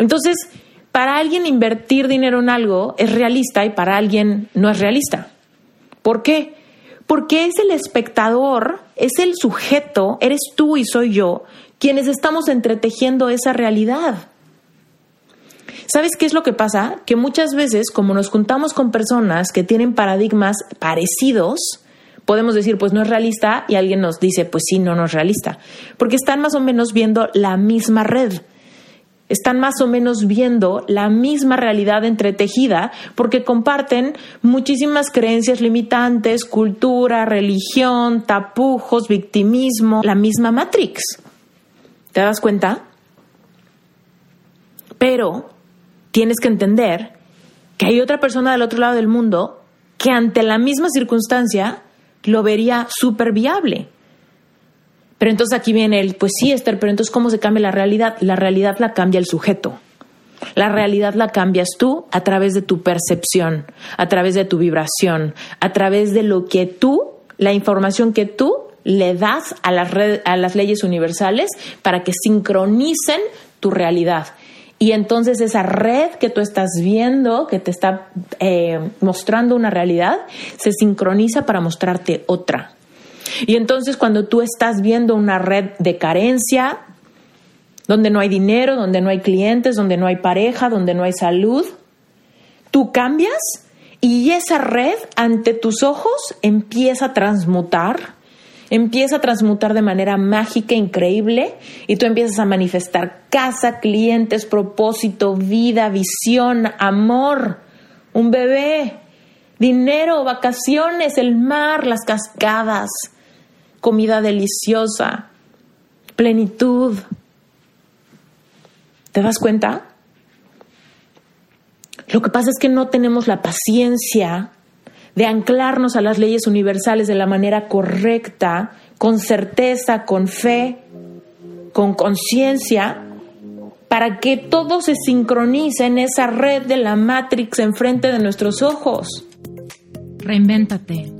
Entonces, para alguien invertir dinero en algo es realista y para alguien no es realista. ¿Por qué? Porque es el espectador, es el sujeto, eres tú y soy yo, quienes estamos entretejiendo esa realidad. ¿Sabes qué es lo que pasa? Que muchas veces, como nos juntamos con personas que tienen paradigmas parecidos, podemos decir, pues no es realista, y alguien nos dice, pues sí, no, no es realista, porque están más o menos viendo la misma red están más o menos viendo la misma realidad entretejida porque comparten muchísimas creencias limitantes, cultura, religión, tapujos, victimismo, la misma Matrix. ¿Te das cuenta? Pero tienes que entender que hay otra persona del otro lado del mundo que ante la misma circunstancia lo vería súper viable. Pero entonces aquí viene el, pues sí, Esther, pero entonces ¿cómo se cambia la realidad? La realidad la cambia el sujeto. La realidad la cambias tú a través de tu percepción, a través de tu vibración, a través de lo que tú, la información que tú le das a las, a las leyes universales para que sincronicen tu realidad. Y entonces esa red que tú estás viendo, que te está eh, mostrando una realidad, se sincroniza para mostrarte otra. Y entonces cuando tú estás viendo una red de carencia, donde no hay dinero, donde no hay clientes, donde no hay pareja, donde no hay salud, tú cambias y esa red ante tus ojos empieza a transmutar, empieza a transmutar de manera mágica, increíble, y tú empiezas a manifestar casa, clientes, propósito, vida, visión, amor, un bebé, dinero, vacaciones, el mar, las cascadas, comida deliciosa, plenitud. ¿Te das cuenta? Lo que pasa es que no tenemos la paciencia de anclarnos a las leyes universales de la manera correcta, con certeza, con fe, con conciencia, para que todo se sincronice en esa red de la Matrix enfrente de nuestros ojos. Reinvéntate.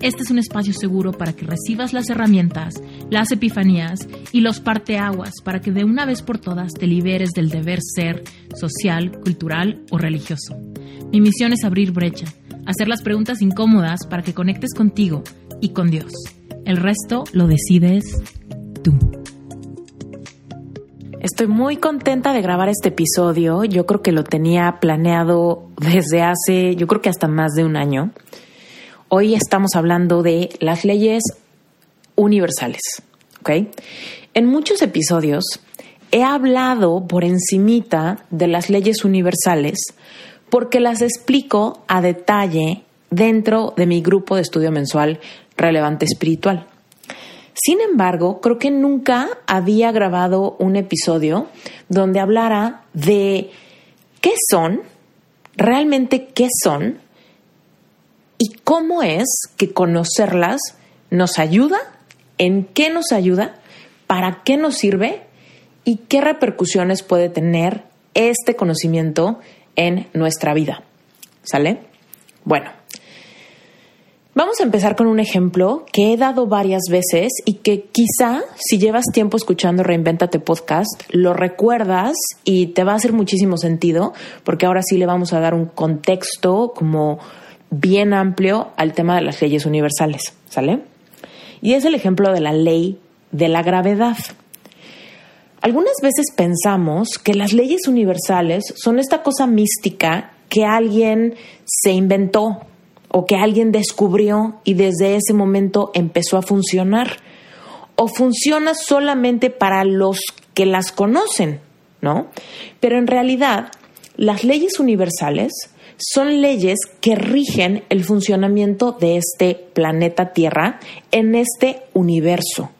Este es un espacio seguro para que recibas las herramientas, las epifanías y los parteaguas para que de una vez por todas te liberes del deber ser social, cultural o religioso. Mi misión es abrir brecha, hacer las preguntas incómodas para que conectes contigo y con Dios. El resto lo decides tú. Estoy muy contenta de grabar este episodio. Yo creo que lo tenía planeado desde hace, yo creo que hasta más de un año. Hoy estamos hablando de las leyes universales. En muchos episodios he hablado por encimita de las leyes universales porque las explico a detalle dentro de mi grupo de estudio mensual relevante espiritual. Sin embargo, creo que nunca había grabado un episodio donde hablara de qué son, realmente qué son y cómo es que conocerlas nos ayuda, en qué nos ayuda, para qué nos sirve y qué repercusiones puede tener este conocimiento en nuestra vida. ¿Sale? Bueno, vamos a empezar con un ejemplo que he dado varias veces y que quizá si llevas tiempo escuchando Reinventate Podcast, lo recuerdas y te va a hacer muchísimo sentido porque ahora sí le vamos a dar un contexto como bien amplio al tema de las leyes universales, ¿sale? Y es el ejemplo de la ley de la gravedad. Algunas veces pensamos que las leyes universales son esta cosa mística que alguien se inventó o que alguien descubrió y desde ese momento empezó a funcionar. O funciona solamente para los que las conocen, ¿no? Pero en realidad, las leyes universales son leyes que rigen el funcionamiento de este planeta Tierra en este universo.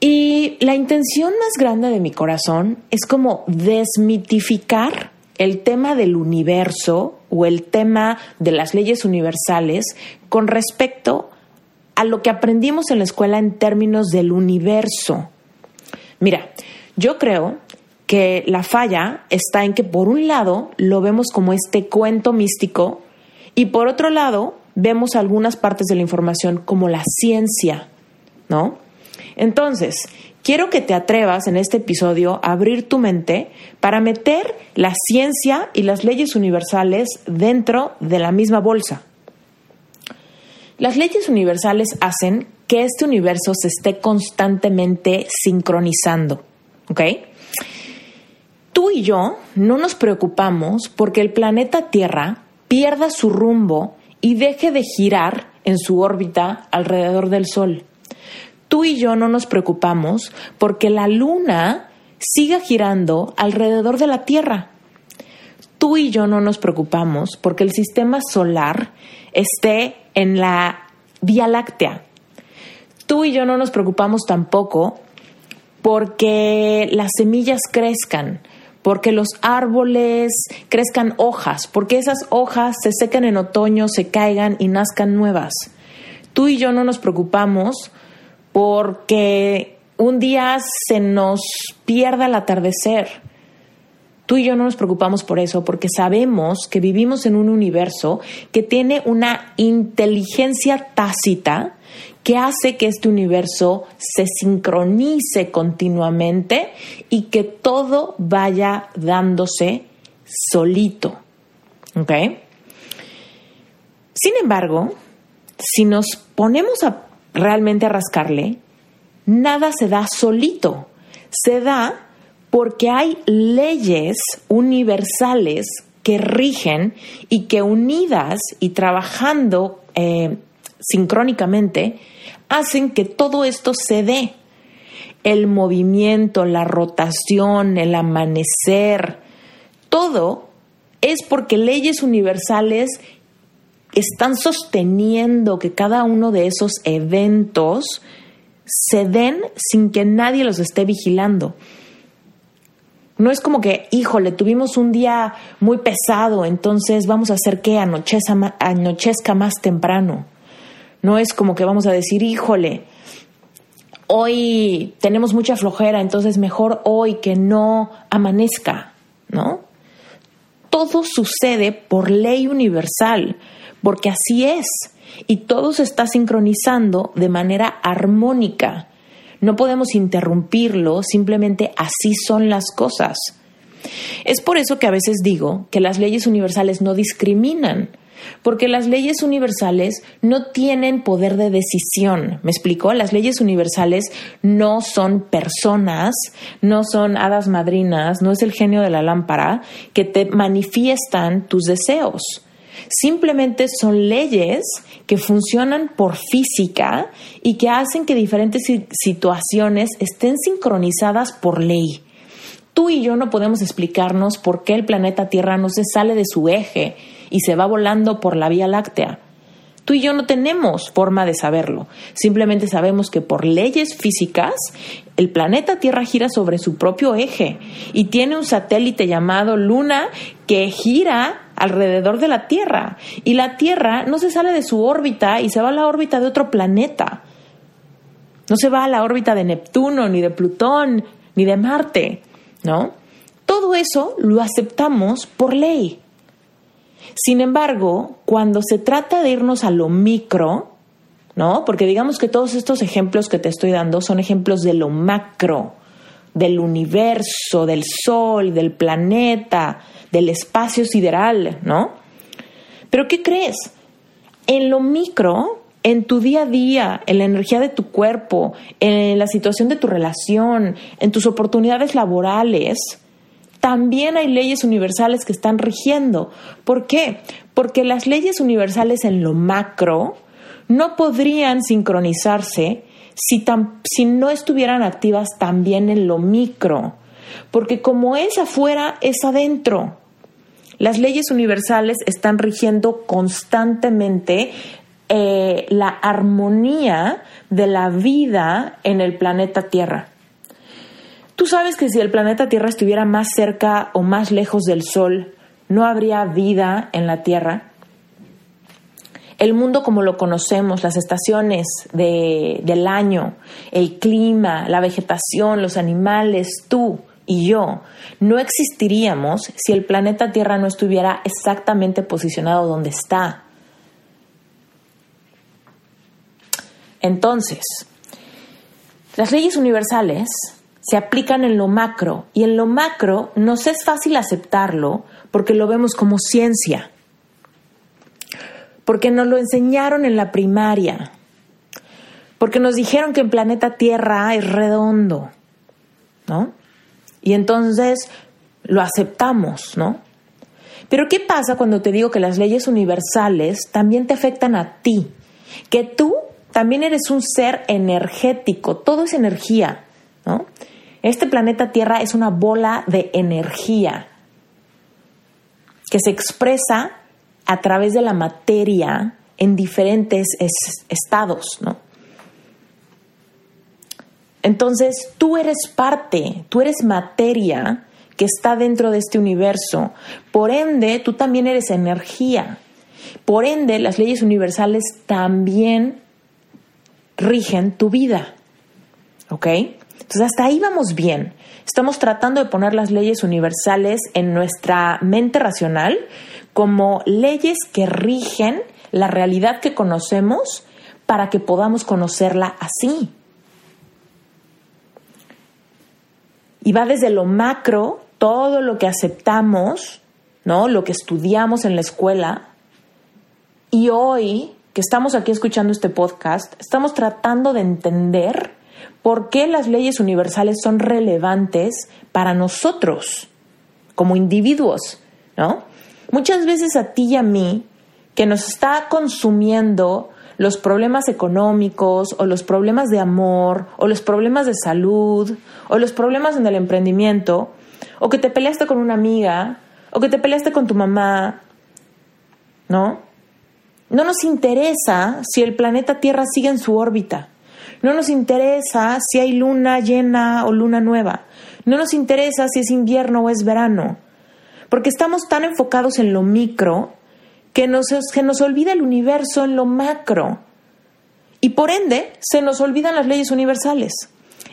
Y la intención más grande de mi corazón es como desmitificar el tema del universo o el tema de las leyes universales con respecto a lo que aprendimos en la escuela en términos del universo. Mira, yo creo que la falla está en que por un lado lo vemos como este cuento místico y por otro lado vemos algunas partes de la información como la ciencia, ¿no? Entonces, quiero que te atrevas en este episodio a abrir tu mente para meter la ciencia y las leyes universales dentro de la misma bolsa. Las leyes universales hacen que este universo se esté constantemente sincronizando, ¿ok? Tú y yo no nos preocupamos porque el planeta Tierra pierda su rumbo y deje de girar en su órbita alrededor del Sol. Tú y yo no nos preocupamos porque la Luna siga girando alrededor de la Tierra. Tú y yo no nos preocupamos porque el sistema solar esté en la Vía Láctea. Tú y yo no nos preocupamos tampoco porque las semillas crezcan, porque los árboles crezcan hojas, porque esas hojas se sequen en otoño, se caigan y nazcan nuevas. Tú y yo no nos preocupamos porque un día se nos pierda el atardecer. Tú y yo no nos preocupamos por eso porque sabemos que vivimos en un universo que tiene una inteligencia tácita que hace que este universo se sincronice continuamente y que todo vaya dándose solito. ¿Ok? Sin embargo, si nos ponemos a realmente a rascarle, nada se da solito. Se da porque hay leyes universales que rigen y que unidas y trabajando eh, sincrónicamente hacen que todo esto se dé. El movimiento, la rotación, el amanecer, todo es porque leyes universales están sosteniendo que cada uno de esos eventos se den sin que nadie los esté vigilando. No es como que, híjole, tuvimos un día muy pesado, entonces vamos a hacer que anochezca más temprano. No es como que vamos a decir, híjole, hoy tenemos mucha flojera, entonces mejor hoy que no amanezca, ¿no? Todo sucede por ley universal, porque así es, y todo se está sincronizando de manera armónica. No podemos interrumpirlo, simplemente así son las cosas. Es por eso que a veces digo que las leyes universales no discriminan, porque las leyes universales no tienen poder de decisión. ¿Me explico? Las leyes universales no son personas, no son hadas madrinas, no es el genio de la lámpara que te manifiestan tus deseos. Simplemente son leyes que funcionan por física y que hacen que diferentes situaciones estén sincronizadas por ley. Tú y yo no podemos explicarnos por qué el planeta Tierra no se sale de su eje y se va volando por la Vía Láctea. Tú y yo no tenemos forma de saberlo. Simplemente sabemos que por leyes físicas el planeta Tierra gira sobre su propio eje y tiene un satélite llamado Luna que gira alrededor de la Tierra. Y la Tierra no se sale de su órbita y se va a la órbita de otro planeta. No se va a la órbita de Neptuno, ni de Plutón, ni de Marte, ¿no? Todo eso lo aceptamos por ley. Sin embargo, cuando se trata de irnos a lo micro, ¿no? Porque digamos que todos estos ejemplos que te estoy dando son ejemplos de lo macro, del universo, del sol, del planeta, del espacio sideral, ¿no? Pero ¿qué crees? En lo micro, en tu día a día, en la energía de tu cuerpo, en la situación de tu relación, en tus oportunidades laborales, también hay leyes universales que están rigiendo. ¿Por qué? Porque las leyes universales en lo macro no podrían sincronizarse si, no estuvieran activas también en lo micro. Porque como es afuera, es adentro. Las leyes universales están rigiendo constantemente eh, la armonía de la vida en el planeta Tierra. Tú sabes que si el planeta Tierra estuviera más cerca o más lejos del Sol, no habría vida en la Tierra. el mundo como lo conocemos, las estaciones del año, el clima, la vegetación, los animales, tú y yo, no existiríamos si el planeta Tierra no estuviera exactamente posicionado donde está. Entonces, las leyes universales se aplican en lo macro y en lo macro nos es fácil aceptarlo porque lo vemos como ciencia porque nos lo enseñaron en la primaria, porque nos dijeron que el planeta Tierra es redondo, ¿no? Y entonces lo aceptamos, ¿no? Pero ¿qué pasa cuando te digo que las leyes universales también te afectan a ti? Que tú también eres un ser energético, todo es energía, ¿no? Este planeta Tierra es una bola de energía que se expresa a través de la materia en diferentes estados, ¿no? Entonces, tú eres parte, tú eres materia que está dentro de este universo. Por ende, tú también eres energía. Por ende, las leyes universales también rigen tu vida. ¿Ok? Entonces, hasta ahí vamos bien. Estamos tratando de poner las leyes universales en nuestra mente racional como leyes que rigen la realidad que conocemos para que podamos conocerla así. Y va desde lo macro, todo lo que aceptamos, ¿no? Lo que estudiamos en la escuela. Y hoy, que estamos aquí escuchando este podcast, estamos tratando de entender por qué las leyes universales son relevantes para nosotros como individuos, ¿no? Muchas veces a ti y a mí, que nos está consumiendo los problemas económicos o los problemas de amor o los problemas de salud o los problemas en el emprendimiento o que te peleaste con una amiga o que te peleaste con tu mamá, ¿no? No nos interesa si el planeta Tierra sigue en su órbita. No nos interesa si hay luna llena o luna nueva. No nos interesa si es invierno o es verano porque estamos tan enfocados en lo micro que nos, que nos olvida el universo en lo macro. Y por ende, se nos olvidan las leyes universales.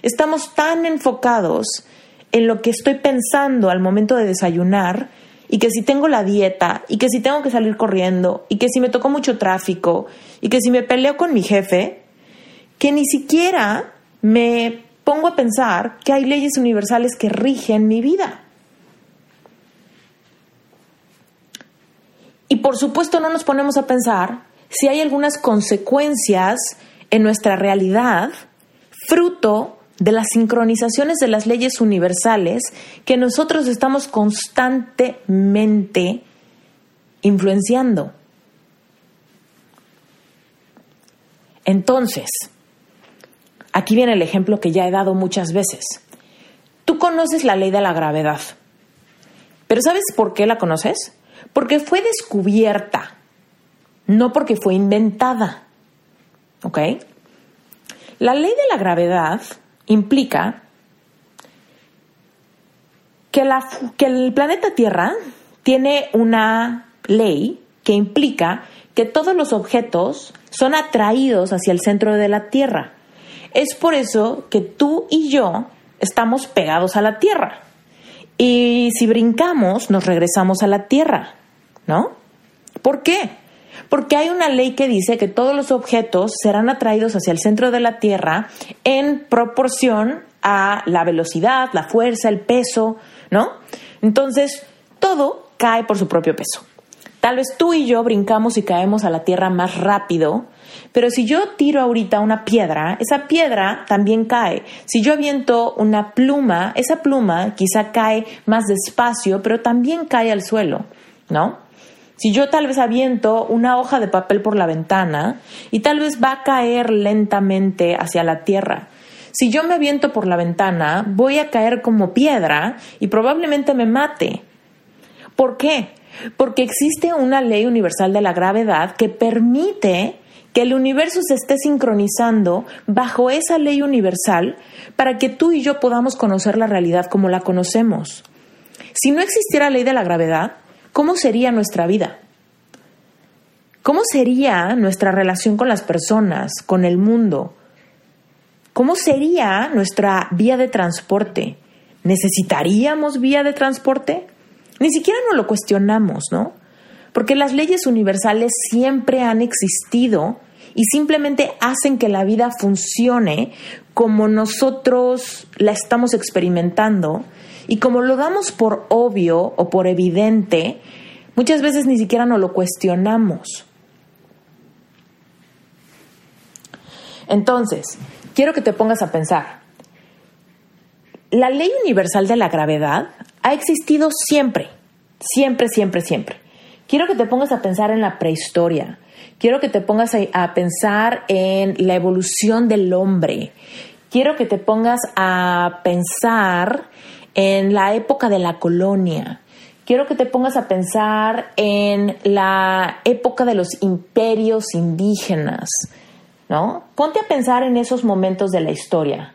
Estamos tan enfocados en lo que estoy pensando al momento de desayunar y que si tengo la dieta y que si tengo que salir corriendo y que si me tocó mucho tráfico y que si me peleo con mi jefe, que ni siquiera me pongo a pensar que hay leyes universales que rigen mi vida. Y por supuesto no nos ponemos a pensar si hay algunas consecuencias en nuestra realidad fruto de las sincronizaciones de las leyes universales que nosotros estamos constantemente influenciando. Entonces, aquí viene el ejemplo que ya he dado muchas veces. Tú conoces la ley de la gravedad, pero ¿sabes por qué la conoces? Porque fue descubierta, no porque fue inventada. ¿Ok? La ley de la gravedad implica que, el planeta Tierra tiene una ley que implica que todos los objetos son atraídos hacia el centro de la Tierra. Es por eso que tú y yo estamos pegados a la Tierra. Y si brincamos, nos regresamos a la Tierra, ¿no? ¿Por qué? Porque hay una ley que dice que todos los objetos serán atraídos hacia el centro de la Tierra en proporción a la velocidad, la fuerza, el peso, ¿no? Entonces, todo cae por su propio peso. Tal vez tú y yo brincamos y caemos a la Tierra más rápido pero si yo tiro ahorita una piedra, esa piedra también cae. Si yo aviento una pluma, esa pluma quizá cae más despacio, pero también cae al suelo, ¿no? Si yo tal vez aviento una hoja de papel por la ventana y tal vez va a caer lentamente hacia la tierra. Si yo me aviento por la ventana, voy a caer como piedra y probablemente me mate. ¿Por qué? Porque existe una ley universal de la gravedad que permite que el universo se esté sincronizando bajo esa ley universal para que tú y yo podamos conocer la realidad como la conocemos. Si no existiera ley de la gravedad, ¿cómo sería nuestra vida? ¿Cómo sería nuestra relación con las personas, con el mundo? ¿Cómo sería nuestra vía de transporte? ¿Necesitaríamos vía de transporte? Ni siquiera nos lo cuestionamos, ¿no? Porque las leyes universales siempre han existido y simplemente hacen que la vida funcione como nosotros la estamos experimentando y como lo damos por obvio o por evidente, muchas veces ni siquiera nos lo cuestionamos. Entonces, quiero que te pongas a pensar. La ley universal de la gravedad ha existido siempre, siempre, siempre, siempre. Quiero que te pongas a pensar en la prehistoria. Quiero que te pongas a, pensar en la evolución del hombre. Quiero que te pongas a pensar en la época de la colonia. Quiero que te pongas a pensar en la época de los imperios indígenas. ¿no? Ponte a pensar en esos momentos de la historia.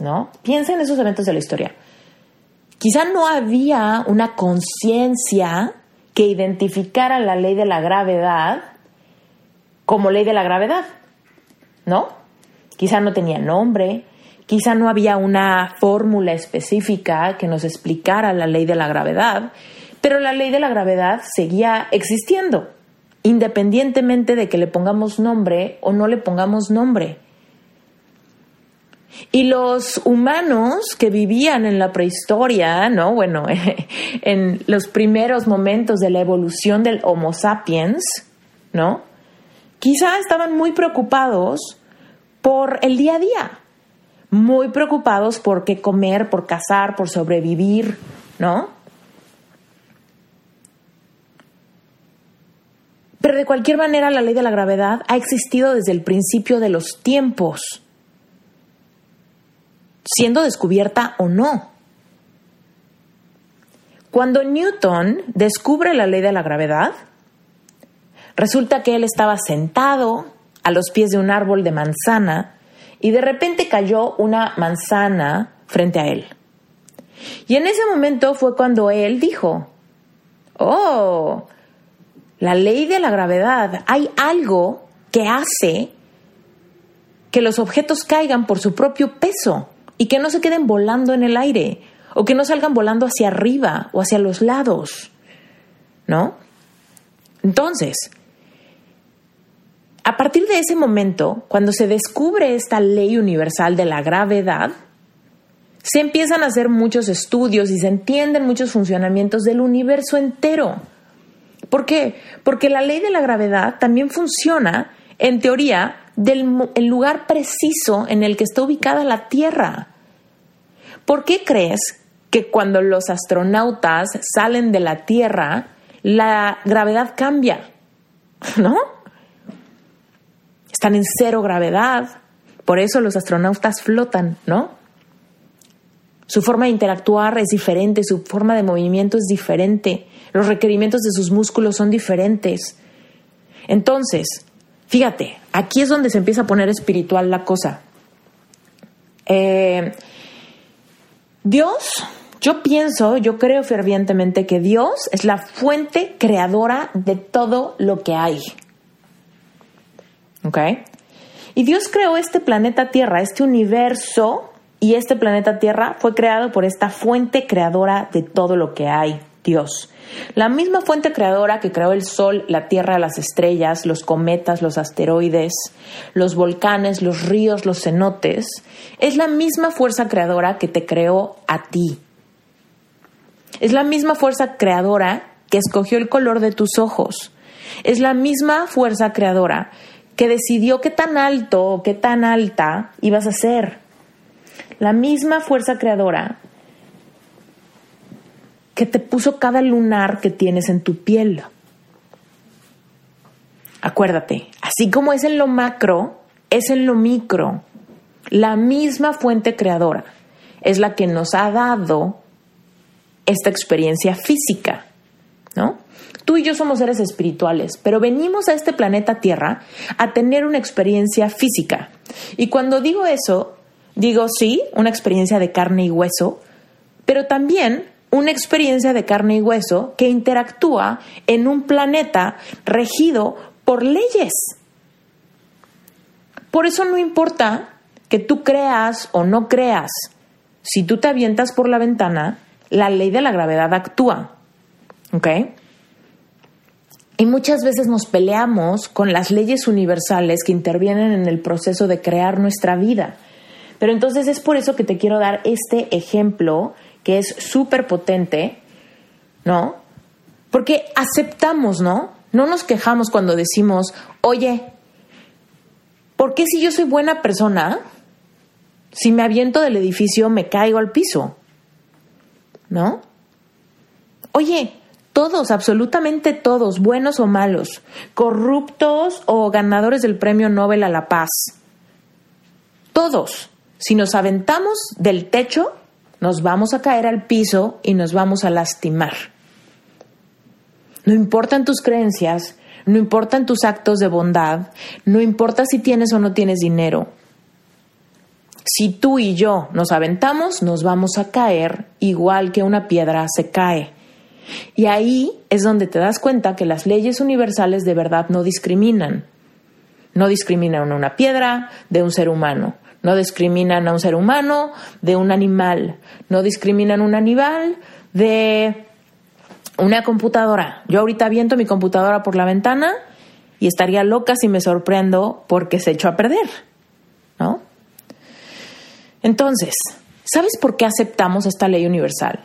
¿No? Piensa en esos eventos de la historia. Quizá no había una conciencia que identificara la ley de la gravedad como ley de la gravedad, ¿no? Quizá no tenía nombre, quizá no había una fórmula específica que nos explicara la ley de la gravedad, pero la ley de la gravedad seguía existiendo, independientemente de que le pongamos nombre o no le pongamos nombre. Y los humanos que vivían en la prehistoria, ¿no? Bueno, en los primeros momentos de la evolución del Homo sapiens, ¿no? Quizá estaban muy preocupados por el día a día, muy preocupados por qué comer, por cazar, por sobrevivir, ¿no? Pero de cualquier manera la ley de la gravedad ha existido desde el principio de los tiempos, siendo descubierta o no. Cuando Newton descubre la ley de la gravedad, resulta que él estaba sentado a los pies de un árbol de manzana y de repente cayó una manzana frente a él. Y en ese momento fue cuando él dijo, oh, la ley de la gravedad, hay algo que hace que los objetos caigan por su propio peso y que no se queden volando en el aire o que no salgan volando hacia arriba o hacia los lados. ¿No? Entonces, a partir de ese momento, cuando se descubre esta ley universal de la gravedad, se empiezan a hacer muchos estudios y se entienden muchos funcionamientos del universo entero. ¿Por qué? Porque la ley de la gravedad también funciona, en teoría, del lugar preciso en el que está ubicada la Tierra. ¿Por qué crees que cuando los astronautas salen de la Tierra, la gravedad cambia? ¿No? Están en cero gravedad, por eso los astronautas flotan, ¿no? Su forma de interactuar es diferente, su forma de movimiento es diferente, los requerimientos de sus músculos son diferentes. Entonces, fíjate, aquí es donde se empieza a poner espiritual la cosa. Eh, Dios, yo pienso, yo creo fervientemente que Dios es la fuente creadora de todo lo que hay. ¿Ok? Y Dios creó este planeta Tierra, este universo y este planeta Tierra fue creado por esta fuente creadora de todo lo que hay, Dios. La misma fuente creadora que creó el Sol, la Tierra, las estrellas, los cometas, los asteroides, los volcanes, los ríos, los cenotes, es la misma fuerza creadora que te creó a ti. Es la misma fuerza creadora que escogió el color de tus ojos. Es la misma fuerza creadora que decidió qué tan alto o qué tan alta ibas a ser la misma fuerza creadora que te puso cada lunar que tienes en tu piel. Acuérdate, así como es en lo macro, es en lo micro. La misma fuente creadora es la que nos ha dado esta experiencia física, ¿no? Tú y yo somos seres espirituales, pero venimos a este planeta Tierra a tener una experiencia física. Y cuando digo eso, Digo, sí, una experiencia de carne y hueso, pero también una experiencia de carne y hueso que interactúa en un planeta regido por leyes. Por eso no importa que tú creas o no creas, si tú te avientas por la ventana, la ley de la gravedad actúa. ¿Ok? Y muchas veces nos peleamos con las leyes universales que intervienen en el proceso de crear nuestra vida. Pero entonces es por eso que te quiero dar este ejemplo que es súper potente, ¿no? Porque aceptamos, ¿no? No nos quejamos cuando decimos, oye, ¿por qué si yo soy buena persona, si me aviento del edificio me caigo al piso? ¿No? Oye, todos, absolutamente todos, buenos o malos, corruptos o ganadores del Premio Nobel a la Paz, todos, si nos aventamos del techo, nos vamos a caer al piso y nos vamos a lastimar. No importan tus creencias, no importan tus actos de bondad, no importa si tienes o no tienes dinero. Si tú y yo nos aventamos, nos vamos a caer igual que una piedra se cae. Y ahí es donde te das cuenta que las leyes universales de verdad no discriminan. No discriminan una piedra de un ser humano. No discriminan a un ser humano de un animal. No discriminan un animal de una computadora. Yo ahorita viento mi computadora por la ventana y estaría loca si me sorprendo porque se echó a perder. ¿No? Entonces, ¿sabes por qué aceptamos esta ley universal?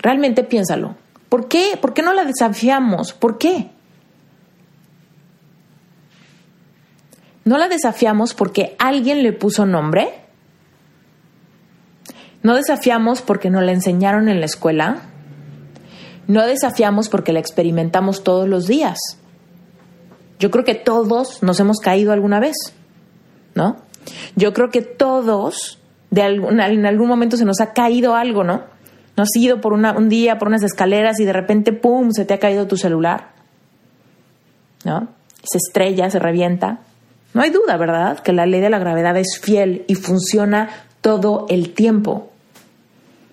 Realmente piénsalo. ¿Por qué? ¿Por qué no la desafiamos? ¿Por qué? ¿No la desafiamos porque alguien le puso nombre? ¿No desafiamos porque nos la enseñaron en la escuela? ¿No desafiamos porque la experimentamos todos los días? Yo creo que todos nos hemos caído alguna vez, ¿no? Yo creo que todos en algún momento se nos ha caído algo, ¿no? No has ido por un día por unas escaleras y de repente, ¡pum!, se te ha caído tu celular. ¿No? Se estrella, se revienta. No hay duda, ¿verdad?, que la ley de la gravedad es fiel y funciona todo el tiempo.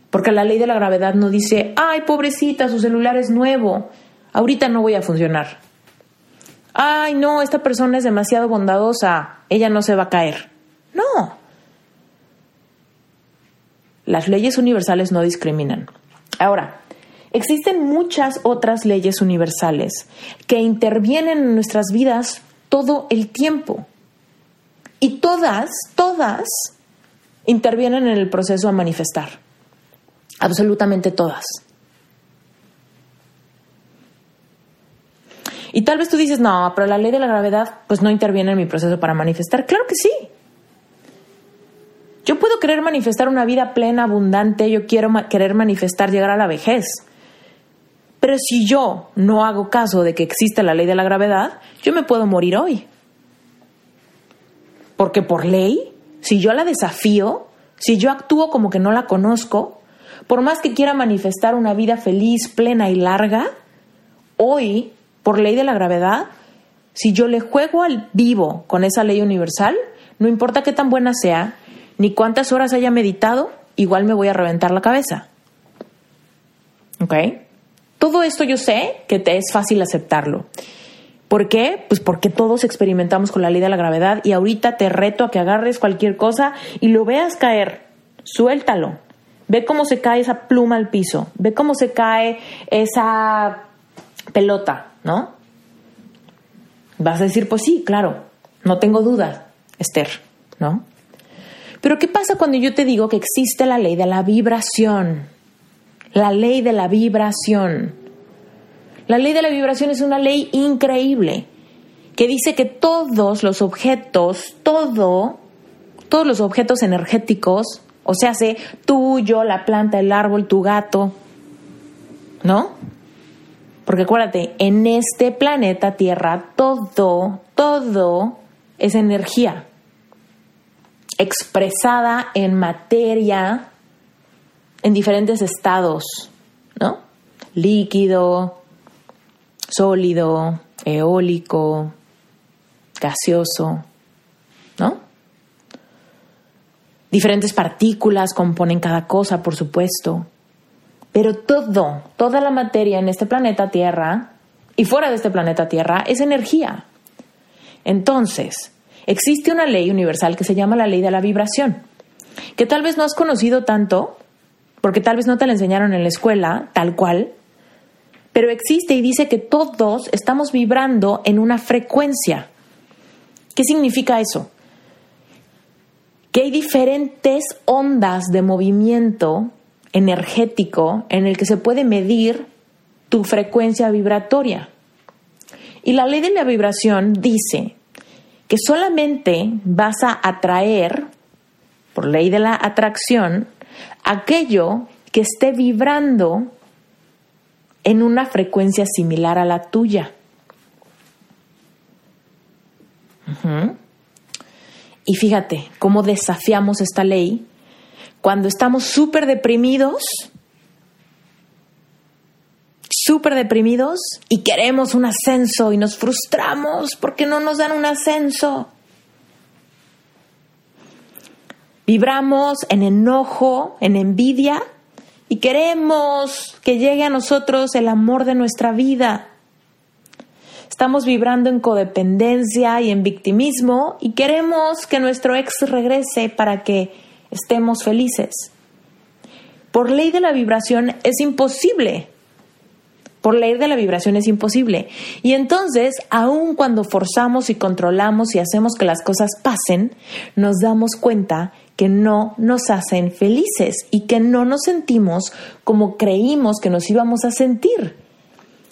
Porque la ley de la gravedad no dice, ay, pobrecita, su celular es nuevo, ahorita no voy a funcionar. Ay, no, esta persona es demasiado bondadosa, ella no se va a caer. No. Las leyes universales no discriminan. Ahora, existen muchas otras leyes universales que intervienen en nuestras vidas todo el tiempo. Y todas, todas intervienen en el proceso a manifestar. Absolutamente todas. Y tal vez tú dices, no, pero la ley de la gravedad pues no interviene en mi proceso para manifestar. Claro que sí. Yo puedo querer manifestar una vida plena, abundante, yo quiero querer manifestar llegar a la vejez. Pero si yo no hago caso de que existe la ley de la gravedad, yo me puedo morir hoy. Porque por ley, si yo la desafío, si yo actúo como que no la conozco, por más que quiera manifestar una vida feliz, plena y larga, hoy, por ley de la gravedad, si yo le juego al vivo con esa ley universal, no importa qué tan buena sea, ni cuántas horas haya meditado, igual me voy a reventar la cabeza. ¿Ok? Todo esto yo sé que te es fácil aceptarlo. ¿Por qué? Pues porque todos experimentamos con la ley de la gravedad y ahorita te reto a que agarres cualquier cosa y lo veas caer. Suéltalo. Ve cómo se cae esa pluma al piso. Ve cómo se cae esa pelota, ¿no? Vas a decir, pues sí, claro, no tengo duda, Esther, ¿no? Pero ¿qué pasa cuando yo te digo que existe la ley de la vibración? La ley de la vibración. La ley de la vibración es una ley increíble que dice que todos los objetos, todo, todos los objetos energéticos, o sea, sé tú, yo, la planta, el árbol, tu gato, ¿no? Porque acuérdate, en este planeta Tierra todo, todo es energía expresada en materia en diferentes estados, ¿no? Líquido, sólido, eólico, gaseoso, ¿no? Diferentes partículas componen cada cosa, por supuesto. Pero todo, toda la materia en este planeta Tierra y fuera de este planeta Tierra es energía. Entonces, existe una ley universal que se llama la ley de la vibración, que tal vez no has conocido tanto, porque tal vez no te la enseñaron en la escuela, tal cual, pero existe y dice que todos estamos vibrando en una frecuencia. ¿Qué significa eso? Que hay diferentes ondas de movimiento energético en el que se puede medir tu frecuencia vibratoria. Y la ley de la vibración dice que solamente vas a atraer, por ley de la atracción, aquello que esté vibrando en una frecuencia similar a la tuya. Y fíjate cómo desafiamos esta ley cuando estamos súper deprimidos, súper deprimidos y queremos un ascenso y nos frustramos porque no nos dan un ascenso. Vibramos en enojo, en envidia y queremos que llegue a nosotros el amor de nuestra vida. Estamos vibrando en codependencia y en victimismo y queremos que nuestro ex regrese para que estemos felices. Por ley de la vibración es imposible. Por ley de la vibración es imposible. Y entonces, aun cuando forzamos y controlamos y hacemos que las cosas pasen, nos damos cuenta que no nos hacen felices y que no nos sentimos como creímos que nos íbamos a sentir.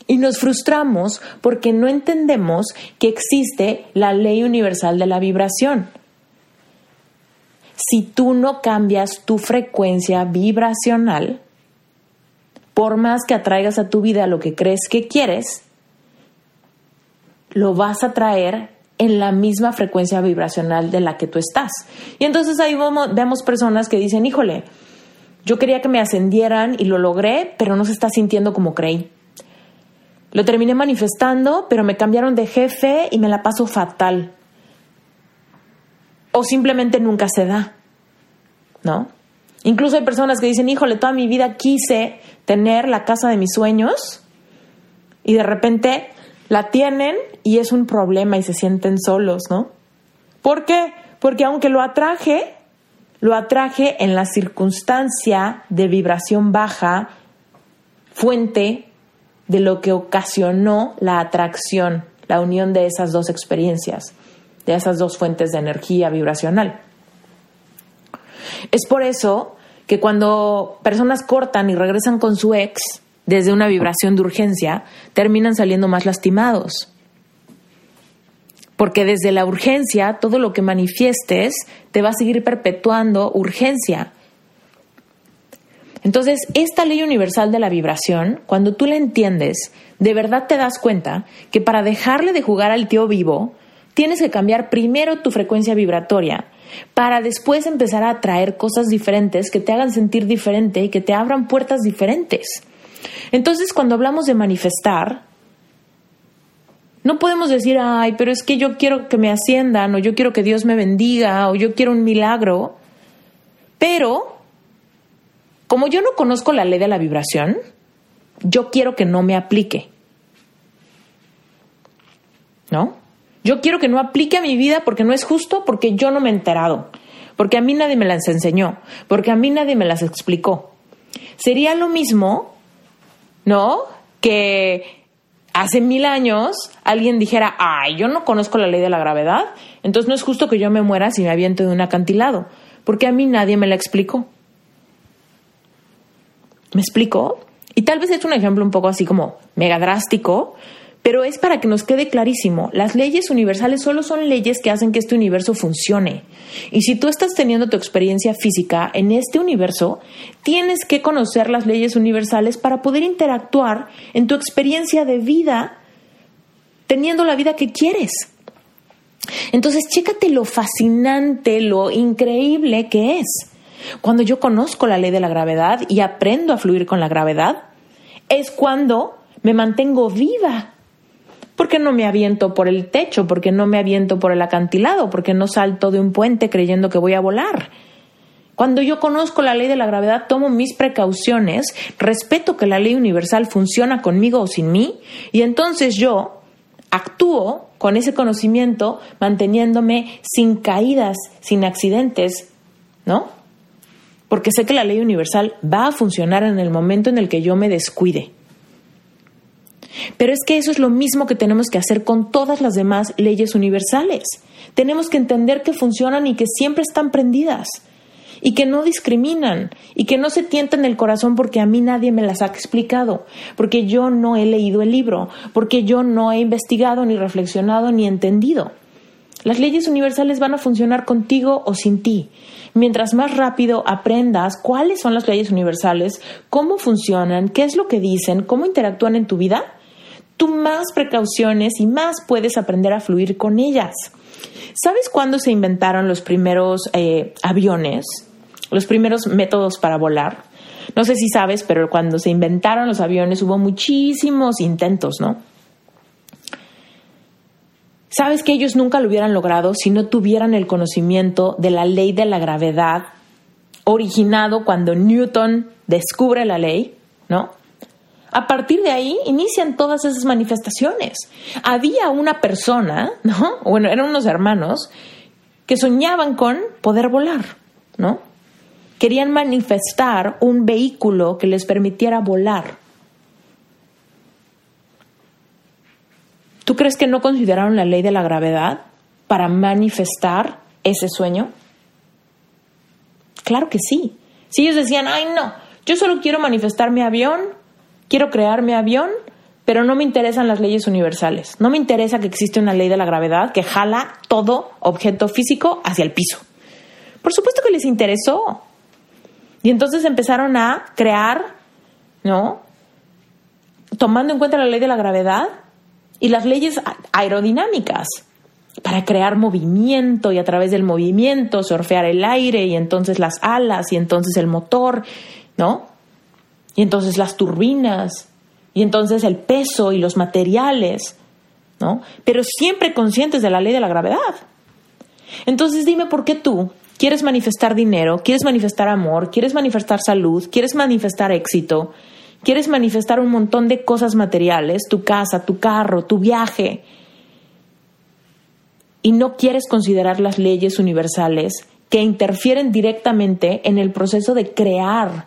Y nos frustramos porque no entendemos que existe la ley universal de la vibración si tú no cambias tu frecuencia vibracional, por más que atraigas a tu vida lo que crees que quieres, lo vas a traer en la misma frecuencia vibracional de la que tú estás. Y entonces ahí vemos personas que dicen, híjole, yo quería que me ascendieran y lo logré, pero no se está sintiendo como creí. Lo terminé manifestando, pero me cambiaron de jefe y me la paso fatal o simplemente nunca se da, ¿no? Incluso hay personas que dicen, híjole, toda mi vida quise tener la casa de mis sueños y de repente la tienen y es un problema y se sienten solos, ¿no? ¿Por qué? Porque aunque lo atraje, lo atraje en la circunstancia de vibración baja, fuente de lo que ocasionó la atracción, la unión de esas dos experiencias de esas dos fuentes de energía vibracional. Es por eso que cuando personas cortan y regresan con su ex desde una vibración de urgencia, terminan saliendo más lastimados. Porque desde la urgencia, todo lo que manifiestes te va a seguir perpetuando urgencia. Entonces, esta ley universal de la vibración, cuando tú la entiendes, de verdad te das cuenta que para dejarle de jugar al tío vivo, tienes que cambiar primero tu frecuencia vibratoria para después empezar a atraer cosas diferentes que te hagan sentir diferente y que te abran puertas diferentes. Entonces, cuando hablamos de manifestar, no podemos decir, ay, pero es que yo quiero que me asciendan, o yo quiero que Dios me bendiga, o yo quiero un milagro. Pero, como yo no conozco la ley de la vibración, yo quiero que no me aplique. ¿No? Yo quiero que no aplique a mi vida porque no es justo, porque yo no me he enterado, porque a mí nadie me las enseñó, porque a mí nadie me las explicó. Sería lo mismo, ¿no? Que hace mil años alguien dijera, ay, yo no conozco la ley de la gravedad, entonces no es justo que yo me muera si me aviento de un acantilado, porque a mí nadie me la explicó. ¿Me explico? Y tal vez es un ejemplo un poco así como mega drástico, pero es para que nos quede clarísimo, las leyes universales solo son leyes que hacen que este universo funcione. Y si tú estás teniendo tu experiencia física en este universo, tienes que conocer las leyes universales para poder interactuar en tu experiencia de vida teniendo la vida que quieres. Entonces, chécate lo fascinante, lo increíble que es. Cuando yo conozco la ley de la gravedad y aprendo a fluir con la gravedad, es cuando me mantengo viva porque no me aviento por el techo, porque no me aviento por el acantilado, porque no salto de un puente creyendo que voy a volar. Cuando yo conozco la ley de la gravedad, tomo mis precauciones, respeto que la ley universal funciona conmigo o sin mí, y entonces yo actúo con ese conocimiento manteniéndome sin caídas, sin accidentes, ¿no? Porque sé que la ley universal va a funcionar en el momento en el que yo me descuide. Pero es que eso es lo mismo que tenemos que hacer con todas las demás leyes universales. Tenemos que entender que funcionan y que siempre están prendidas y que no discriminan y que no se tientan el corazón porque a mí nadie me las ha explicado, porque yo no he leído el libro, porque yo no he investigado ni reflexionado ni entendido. Las leyes universales van a funcionar contigo o sin ti. Mientras más rápido aprendas cuáles son las leyes universales, cómo funcionan, qué es lo que dicen, cómo interactúan en tu vida, tú más precauciones y más puedes aprender a fluir con ellas. ¿Sabes cuándo se inventaron los primeros eh, aviones? Los primeros métodos para volar. No sé si sabes, pero cuando se inventaron los aviones hubo muchísimos intentos, ¿no? Sabes que ellos nunca lo hubieran logrado si no tuvieran el conocimiento de la ley de la gravedad originado cuando Newton descubre la ley, ¿no? A partir de ahí inician todas esas manifestaciones. Había una persona, ¿no? Bueno, eran unos hermanos que soñaban con poder volar, ¿no? Querían manifestar un vehículo que les permitiera volar. ¿Tú crees que no consideraron la ley de la gravedad para manifestar ese sueño? Claro que sí. Si ellos decían, ay no, yo solo quiero manifestar mi avión, quiero crear mi avión, pero no me interesan las leyes universales. No me interesa que existe una ley de la gravedad que jala todo objeto físico hacia el piso. Por supuesto que les interesó. Y entonces empezaron a crear, ¿no? Tomando en cuenta la ley de la gravedad, y las leyes aerodinámicas para crear movimiento y a través del movimiento surfear el aire y entonces las alas y entonces el motor, ¿no? Y entonces las turbinas y entonces el peso y los materiales, ¿no? Pero siempre conscientes de la ley de la gravedad. Entonces dime por qué tú quieres manifestar dinero, quieres manifestar amor, quieres manifestar salud, quieres manifestar éxito, Quieres manifestar un montón de cosas materiales, tu casa, tu carro, tu viaje, y no quieres considerar las leyes universales que interfieren directamente en el proceso de crear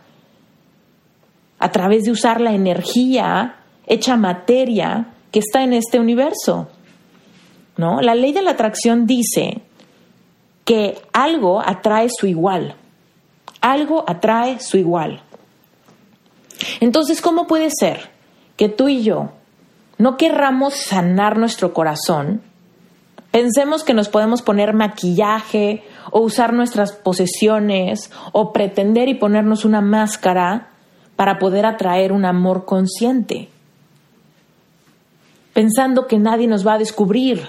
a través de usar la energía hecha materia que está en este universo. ¿No? La ley de la atracción dice que algo atrae su igual. Algo atrae su igual. Entonces, ¿cómo puede ser que tú y yo no querramos sanar nuestro corazón? Pensemos que nos podemos poner maquillaje o usar nuestras posesiones o pretender y ponernos una máscara para poder atraer un amor consciente. Pensando que nadie nos va a descubrir,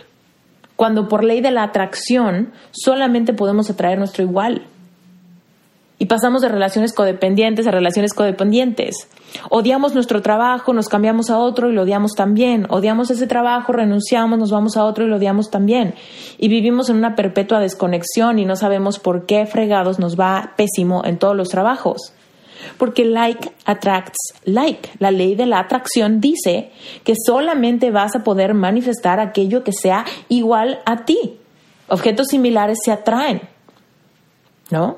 cuando por ley de la atracción solamente podemos atraer nuestro igual y pasamos de relaciones codependientes a relaciones codependientes. Odiamos nuestro trabajo, nos cambiamos a otro y lo odiamos también. Odiamos ese trabajo, renunciamos, nos vamos a otro y lo odiamos también. Y vivimos en una perpetua desconexión y no sabemos por qué fregados nos va pésimo en todos los trabajos. Porque like attracts like. La ley de la atracción dice que solamente vas a poder manifestar aquello que sea igual a ti. Objetos similares se atraen. ¿No?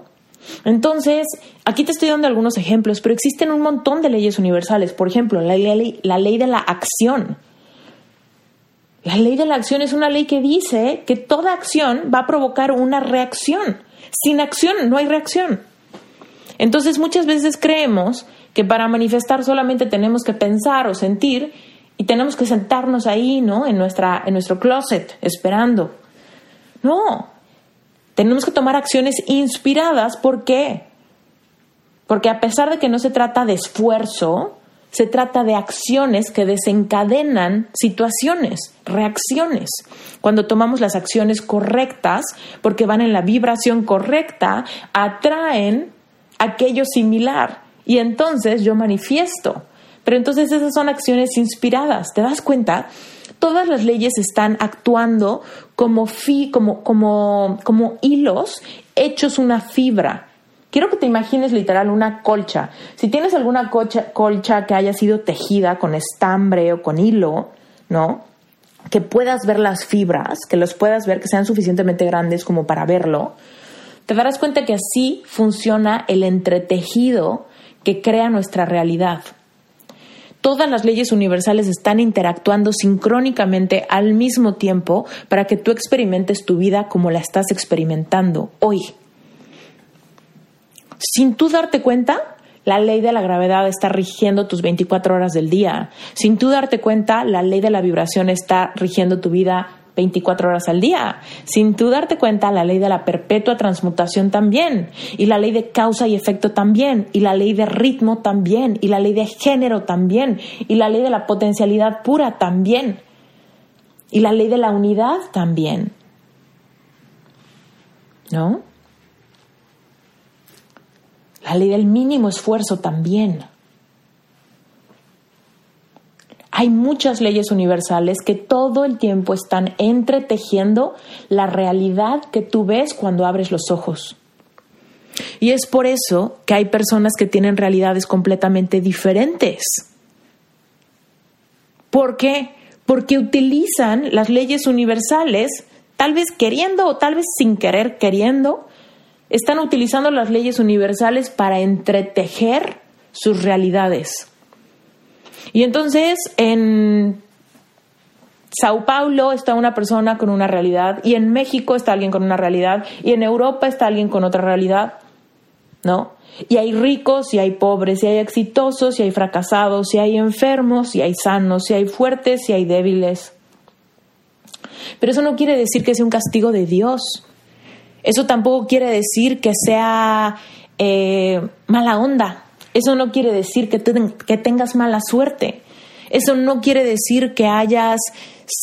Entonces, aquí te estoy dando algunos ejemplos, pero existen un montón de leyes universales. Por ejemplo, la ley, la ley de la acción. La ley de la acción es una ley que dice que toda acción va a provocar una reacción. Sin acción no hay reacción. Entonces muchas veces creemos que para manifestar solamente tenemos que pensar o sentir y tenemos que sentarnos ahí, ¿no? En, nuestra, en nuestro closet esperando. No, tenemos que tomar acciones inspiradas. ¿Por qué? Porque a pesar de que no se trata de esfuerzo, se trata de acciones que desencadenan situaciones, reacciones. Cuando tomamos las acciones correctas, porque van en la vibración correcta, atraen aquello similar. Y entonces yo manifiesto. Pero entonces esas son acciones inspiradas. ¿Te das cuenta? todas las leyes están actuando como, fi, como, como, como hilos hechos una fibra quiero que te imagines literal una colcha. Si tienes alguna colcha, colcha que haya sido tejida con estambre o con hilo, ¿no? Que puedas ver las fibras, que los puedas ver, que sean suficientemente grandes como para verlo, te darás cuenta que así funciona el entretejido que crea nuestra realidad. Todas las leyes universales están interactuando sincrónicamente al mismo tiempo para que tú experimentes tu vida como la estás experimentando hoy. Sin tú darte cuenta, la ley de la gravedad está rigiendo tus 24 horas del día. Sin tú darte cuenta, la ley de la vibración está rigiendo tu vida 24 horas al día. Sin tú darte cuenta, la ley de la perpetua transmutación también, y la ley de causa y efecto también, y la ley de ritmo también, y la ley de género también, y la ley de la potencialidad pura también, y la ley de la unidad también. ¿No? La ley del mínimo esfuerzo también. Hay muchas leyes universales que todo el tiempo están entretejiendo la realidad que tú ves cuando abres los ojos. Y es por eso que hay personas que tienen realidades completamente diferentes. ¿Por qué? Porque utilizan las leyes universales, tal vez queriendo o tal vez sin querer queriendo, están utilizando las leyes universales para entretejer sus realidades. Y entonces en Sao Paulo está una persona con una realidad y en México está alguien con una realidad y en Europa está alguien con otra realidad, ¿no? Y hay ricos y hay pobres, y hay exitosos y hay fracasados, y hay enfermos y hay sanos, y hay fuertes y hay débiles. Pero eso no quiere decir que sea un castigo de Dios. Eso tampoco quiere decir que sea eh, mala onda. Eso no quiere decir que, tengas mala suerte. Eso no quiere decir que hayas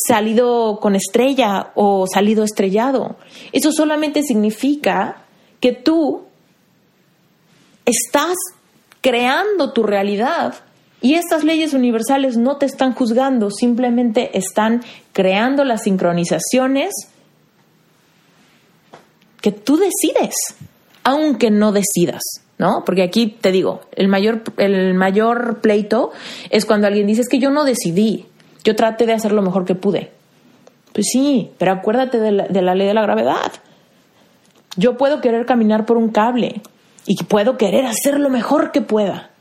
salido con estrella o salido estrellado. Eso solamente significa que tú estás creando tu realidad y estas leyes universales no te están juzgando, simplemente están creando las sincronizaciones que tú decides, aunque no decidas. ¿No? Porque aquí te digo, el mayor, el mayor pleito es cuando alguien dice, es que yo no decidí, yo traté de hacer lo mejor que pude. Pues sí, pero acuérdate de la, de la ley de la gravedad. Yo puedo querer caminar por un cable y puedo querer hacer lo mejor que pueda.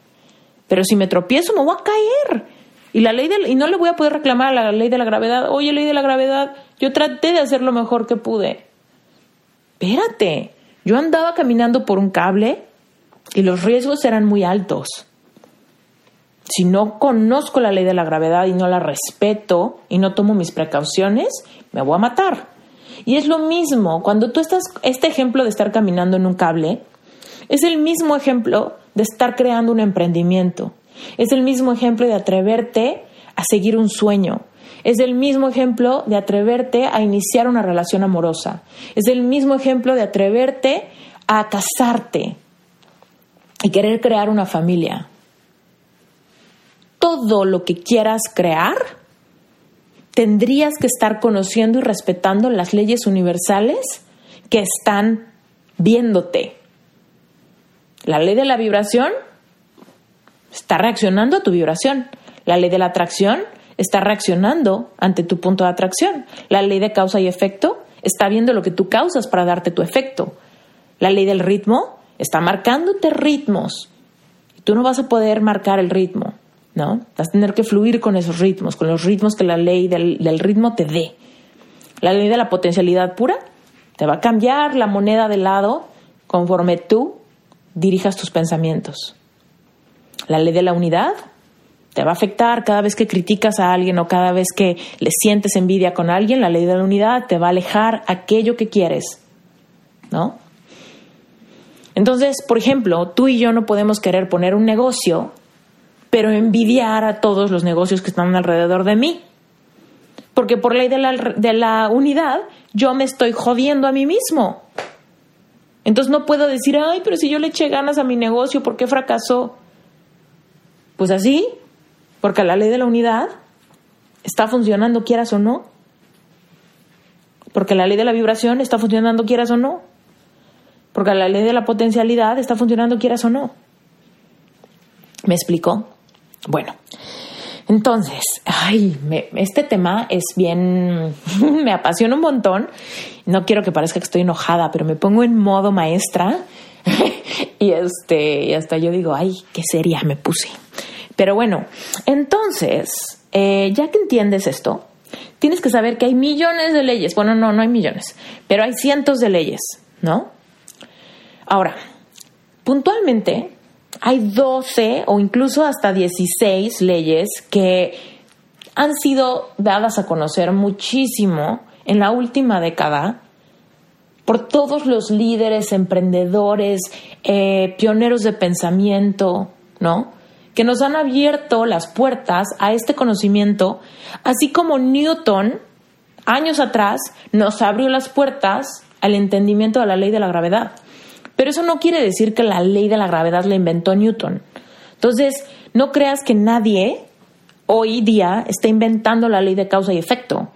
Pero si me tropiezo, me voy a caer. Y la ley de, y no le voy a poder reclamar a la ley de la gravedad. Oye, ley de la gravedad, yo traté de hacer lo mejor que pude. Espérate, yo andaba caminando por un cable y los riesgos eran muy altos. Si no conozco la ley de la gravedad y no la respeto y no tomo mis precauciones, me voy a matar. Y es lo mismo, cuando tú estás, este ejemplo de estar caminando en un cable, es el mismo ejemplo de estar creando un emprendimiento. Es el mismo ejemplo de atreverte a seguir un sueño. Es el mismo ejemplo de atreverte a iniciar una relación amorosa. Es el mismo ejemplo de atreverte a casarte, y querer crear una familia. Todo lo que quieras crear, tendrías que estar conociendo y respetando las leyes universales que están viéndote. La ley de la vibración está reaccionando a tu vibración. La ley de la atracción está reaccionando ante tu punto de atracción. La ley de causa y efecto está viendo lo que tú causas para darte tu efecto. La ley del ritmo está marcándote ritmos. Tú no vas a poder marcar el ritmo, ¿no? Vas a tener que fluir con esos ritmos, con los ritmos que la ley del, del ritmo te dé. La ley de la potencialidad pura te va a cambiar la moneda de lado conforme tú dirijas tus pensamientos. La ley de la unidad te va a afectar cada vez que criticas a alguien o cada vez que le sientes envidia con alguien. La ley de la unidad te va a alejar aquello que quieres, ¿no? Entonces, por ejemplo, tú y yo no podemos querer poner un negocio, pero envidiar a todos los negocios que están alrededor de mí. Porque por ley de la, de la unidad, yo me estoy jodiendo a mí mismo. Entonces no puedo decir, ay, pero si yo le eché ganas a mi negocio, ¿por qué fracasó? Pues así, porque la ley de la unidad está funcionando quieras o no. Porque la ley de la vibración está funcionando quieras o no. Porque la ley de la potencialidad está funcionando quieras o no. ¿Me explico? Bueno, entonces, ay, este tema es bien, me apasiona un montón. No quiero que parezca que estoy enojada, pero me pongo en modo maestra y este, y hasta yo digo, ay, qué seria me puse. Pero bueno, entonces, eh, ya que entiendes esto, tienes que saber que hay millones de leyes. Bueno, no, no hay millones, pero hay cientos de leyes, ¿no? Ahora, puntualmente, hay 12 o incluso hasta 16 leyes que han sido dadas a conocer muchísimo en la última década por todos los líderes, emprendedores, eh, pioneros de pensamiento, ¿no? Que nos han abierto las puertas a este conocimiento, así como Newton, años atrás, nos abrió las puertas al entendimiento de la ley de la gravedad. Pero eso no quiere decir que la ley de la gravedad la inventó Newton. Entonces, no creas que nadie hoy día está inventando la ley de causa y efecto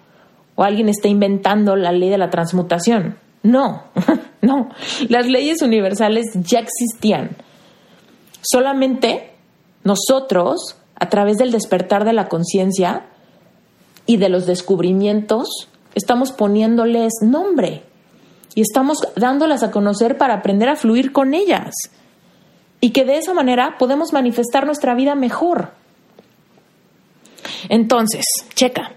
o alguien está inventando la ley de la transmutación. No, no. Las leyes universales ya existían. Solamente nosotros, a través del despertar de la conciencia y de los descubrimientos, estamos poniéndoles nombre y estamos dándolas a conocer para aprender a fluir con ellas. Y que de esa manera podemos manifestar nuestra vida mejor. Entonces, checa.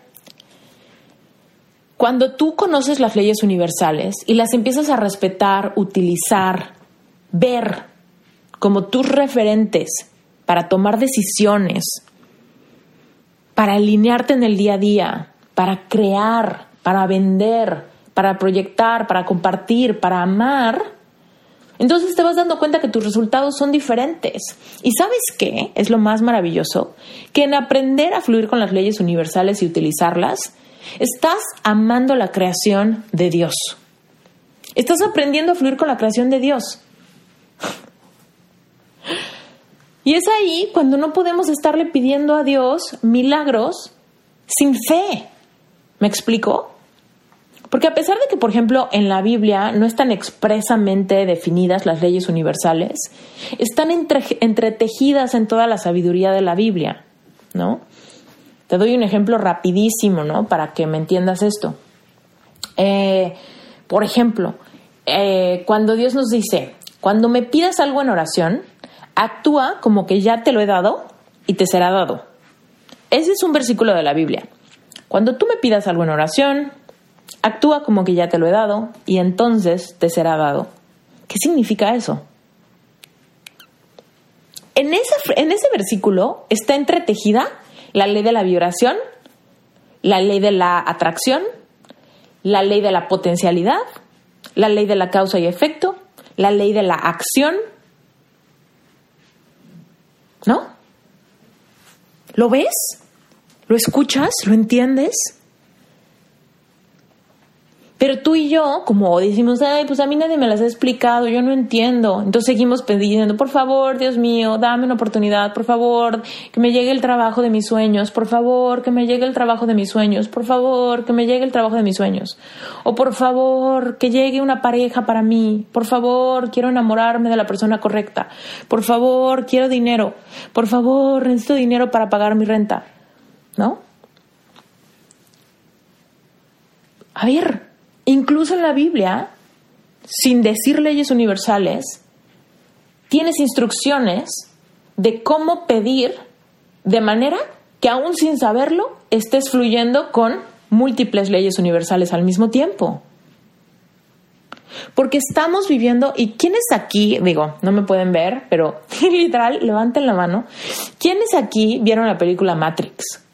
Cuando tú conoces las leyes universales y las empiezas a respetar, utilizar, ver como tus referentes para tomar decisiones, para alinearte en el día a día, para crear, para vender, para proyectar, para compartir, para amar, entonces te vas dando cuenta que tus resultados son diferentes. ¿Y sabes qué? Es lo más maravilloso, que en aprender a fluir con las leyes universales y utilizarlas, estás amando la creación de Dios. Estás aprendiendo a fluir con la creación de Dios. Y es ahí cuando no podemos estarle pidiendo a Dios milagros sin fe. ¿Me explico? Porque a pesar de que, por ejemplo, en la Biblia no están expresamente definidas las leyes universales, están entretejidas en toda la sabiduría de la Biblia, ¿no? Te doy un ejemplo rapidísimo, ¿no? Para que me entiendas esto. Eh, por ejemplo, eh, cuando Dios nos dice, cuando me pidas algo en oración, actúa como que ya te lo he dado y te será dado. Ese es un versículo de la Biblia. Cuando tú me pidas algo en oración, Actúa como que ya te lo he dado y entonces te será dado. ¿Qué significa eso? En ese, en ese versículo está entretejida la ley de la vibración, la ley de la atracción, la ley de la potencialidad, la ley de la causa y efecto, la ley de la acción. ¿No? ¿Lo ves? ¿Lo escuchas? ¿Lo entiendes? Pero tú y yo, como decimos, ay, pues a mí nadie me las ha explicado, yo no entiendo. Entonces seguimos pidiendo, por favor, Dios mío, dame una oportunidad, por favor, que me llegue el trabajo de mis sueños, por favor, que me llegue el trabajo de mis sueños, por favor, que me llegue el trabajo de mis sueños. O por favor, que llegue una pareja para mí, por favor, quiero enamorarme de la persona correcta, por favor, quiero dinero, por favor, necesito dinero para pagar mi renta. ¿No? A ver, Incluso en la Biblia, sin decir leyes universales, tienes instrucciones de cómo pedir de manera que aún sin saberlo estés fluyendo con múltiples leyes universales al mismo tiempo. Porque estamos viviendo, y ¿quiénes aquí, digo, no me pueden ver, pero literal, levanten la mano, ¿quiénes aquí vieron la película Matrix?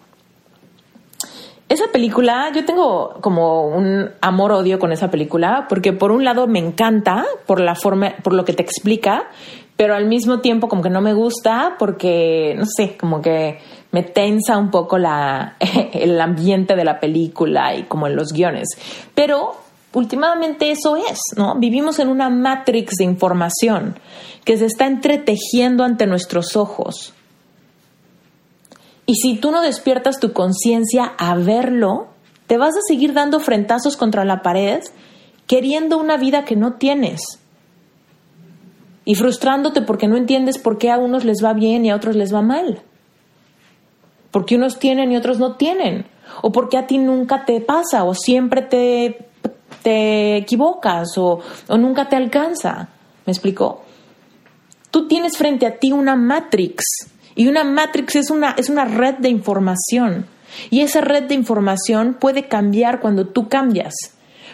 Esa película, yo tengo como un amor-odio con esa película, porque por un lado me encanta por la forma, por lo que te explica, pero al mismo tiempo como que no me gusta porque, no sé, como que me tensa un poco la, el ambiente de la película y como en los guiones. Pero últimamente eso es, ¿no? Vivimos en una matrix de información que se está entretejiendo ante nuestros ojos. Y si tú no despiertas tu conciencia a verlo, te vas a seguir dando frentazos contra la pared queriendo una vida que no tienes. y frustrándote porque no entiendes por qué a unos les va bien y a otros les va mal. Porque unos tienen y otros no tienen. O porque a ti nunca te pasa o siempre te, te equivocas o, o nunca te alcanza. ¿Me explico? Tú tienes frente a ti una matrix y una matrix es una, es una red de información. Y esa red de información puede cambiar cuando tú cambias,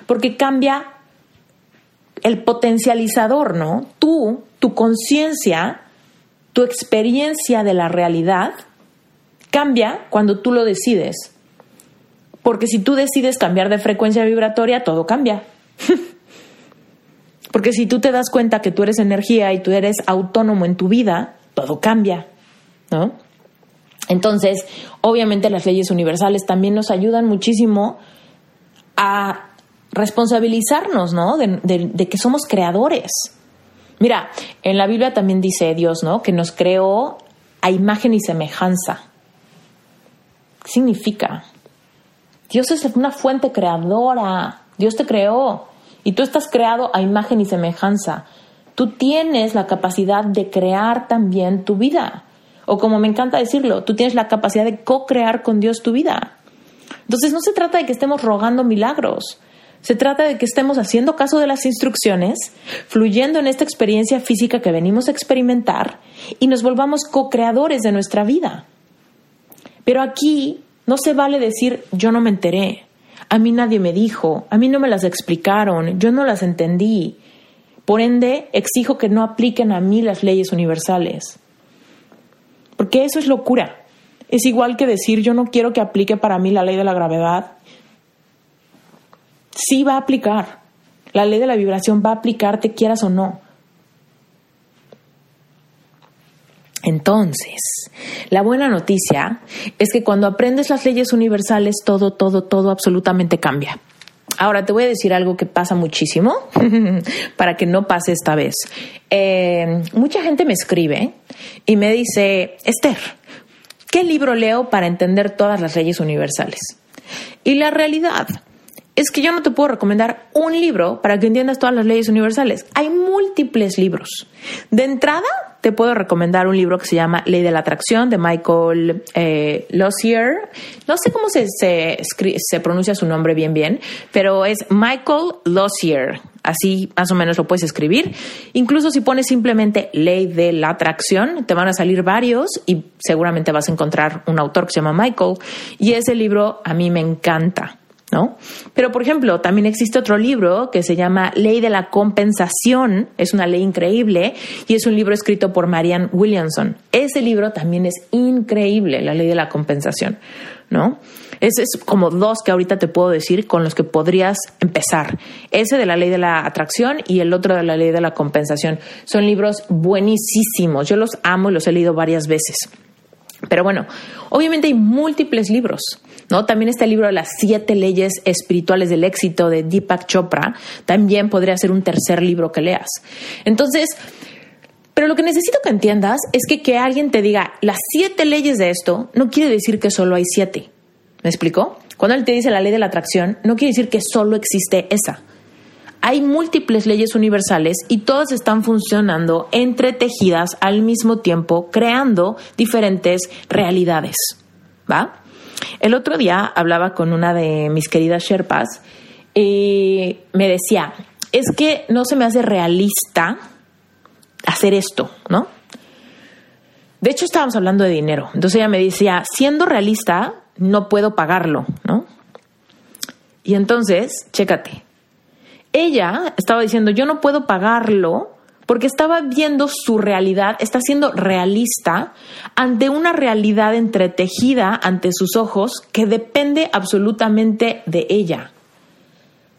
porque cambia el potencializador, ¿no? Tú, tu conciencia, tu experiencia de la realidad cambia cuando tú lo decides. Porque si tú decides cambiar de frecuencia vibratoria, todo cambia. Porque si tú te das cuenta que tú eres energía y tú eres autónomo en tu vida, todo cambia, ¿no? Entonces, obviamente las leyes universales también nos ayudan muchísimo a responsabilizarnos, ¿no? De, que somos creadores. Mira, en la Biblia también dice Dios, ¿no? Que nos creó a imagen y semejanza. ¿Qué significa? Dios es una fuente creadora. Dios te creó y tú estás creado a imagen y semejanza. Tú tienes la capacidad de crear también tu vida. O como me encanta decirlo, tú tienes la capacidad de co-crear con Dios tu vida. Entonces no se trata de que estemos rogando milagros. Se trata de que estemos haciendo caso de las instrucciones, fluyendo en esta experiencia física que venimos a experimentar y nos volvamos co-creadores de nuestra vida. Pero aquí no se vale decir yo no me enteré, a mí nadie me dijo, a mí no me las explicaron, yo no las entendí. Por ende, exijo que no apliquen a mí las leyes universales. Porque eso es locura. Es igual que decir yo no quiero que aplique para mí la ley de la gravedad sí va a aplicar. La ley de la vibración va a aplicarte quieras o no. Entonces, la buena noticia es que cuando aprendes las leyes universales, todo, todo, todo absolutamente cambia. Ahora te voy a decir algo que pasa muchísimo para que no pase esta vez. Eh, mucha gente me escribe y me dice, Esther, ¿qué libro leo para entender todas las leyes universales? Y la realidad es que yo no te puedo recomendar un libro para que entiendas todas las leyes universales. Hay múltiples libros. De entrada, te puedo recomendar un libro que se llama Ley de la Atracción de Michael eh, Lossier. No sé cómo se, se, pronuncia su nombre bien bien, pero es Michael Lossier. Así más o menos lo puedes escribir. Incluso si pones simplemente Ley de la Atracción, te van a salir varios y seguramente vas a encontrar un autor que se llama Michael. Y ese libro a mí me encanta. ¿No? Pero, por ejemplo, también existe otro libro que se llama Ley de la Compensación, es una ley increíble y es un libro escrito por Marianne Williamson. Ese libro también es increíble, la ley de la compensación, ¿no? Ese es como dos que ahorita te puedo decir con los que podrías empezar. Ese de la ley de la atracción y el otro de la ley de la compensación. Son libros buenísimos, yo los amo y los he leído varias veces. Pero bueno, obviamente hay múltiples libros. ¿no? También está el libro de las siete leyes espirituales del éxito de Deepak Chopra. También podría ser un tercer libro que leas. Entonces, pero lo que necesito que entiendas es que que alguien te diga las siete leyes de esto no quiere decir que solo hay siete. ¿Me explico? Cuando él te dice la ley de la atracción, no quiere decir que solo existe esa. Hay múltiples leyes universales y todas están funcionando entretejidas al mismo tiempo, creando diferentes realidades. ¿Va? El otro día hablaba con una de mis queridas Sherpas y me decía, es que no se me hace realista hacer esto, ¿no? De hecho, estábamos hablando de dinero. Entonces ella me decía, siendo realista, no puedo pagarlo, ¿no? Y entonces, chécate. Ella estaba diciendo, yo no puedo pagarlo porque estaba viendo su realidad, está siendo realista ante una realidad entretejida ante sus ojos que depende absolutamente de ella.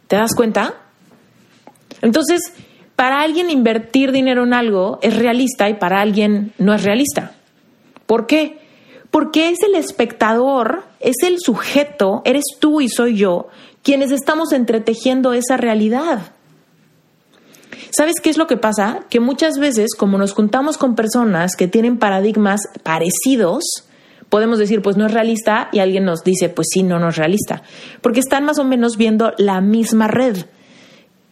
¿Te das cuenta? Entonces, para alguien invertir dinero en algo es realista y para alguien no es realista. ¿Por qué? Porque es el espectador, es el sujeto, eres tú y soy yo, quienes estamos entretejiendo esa realidad. ¿Sabes qué es lo que pasa? Que muchas veces, como nos juntamos con personas que tienen paradigmas parecidos, podemos decir, pues no es realista, y alguien nos dice, pues sí, no, no es realista, porque están más o menos viendo la misma red.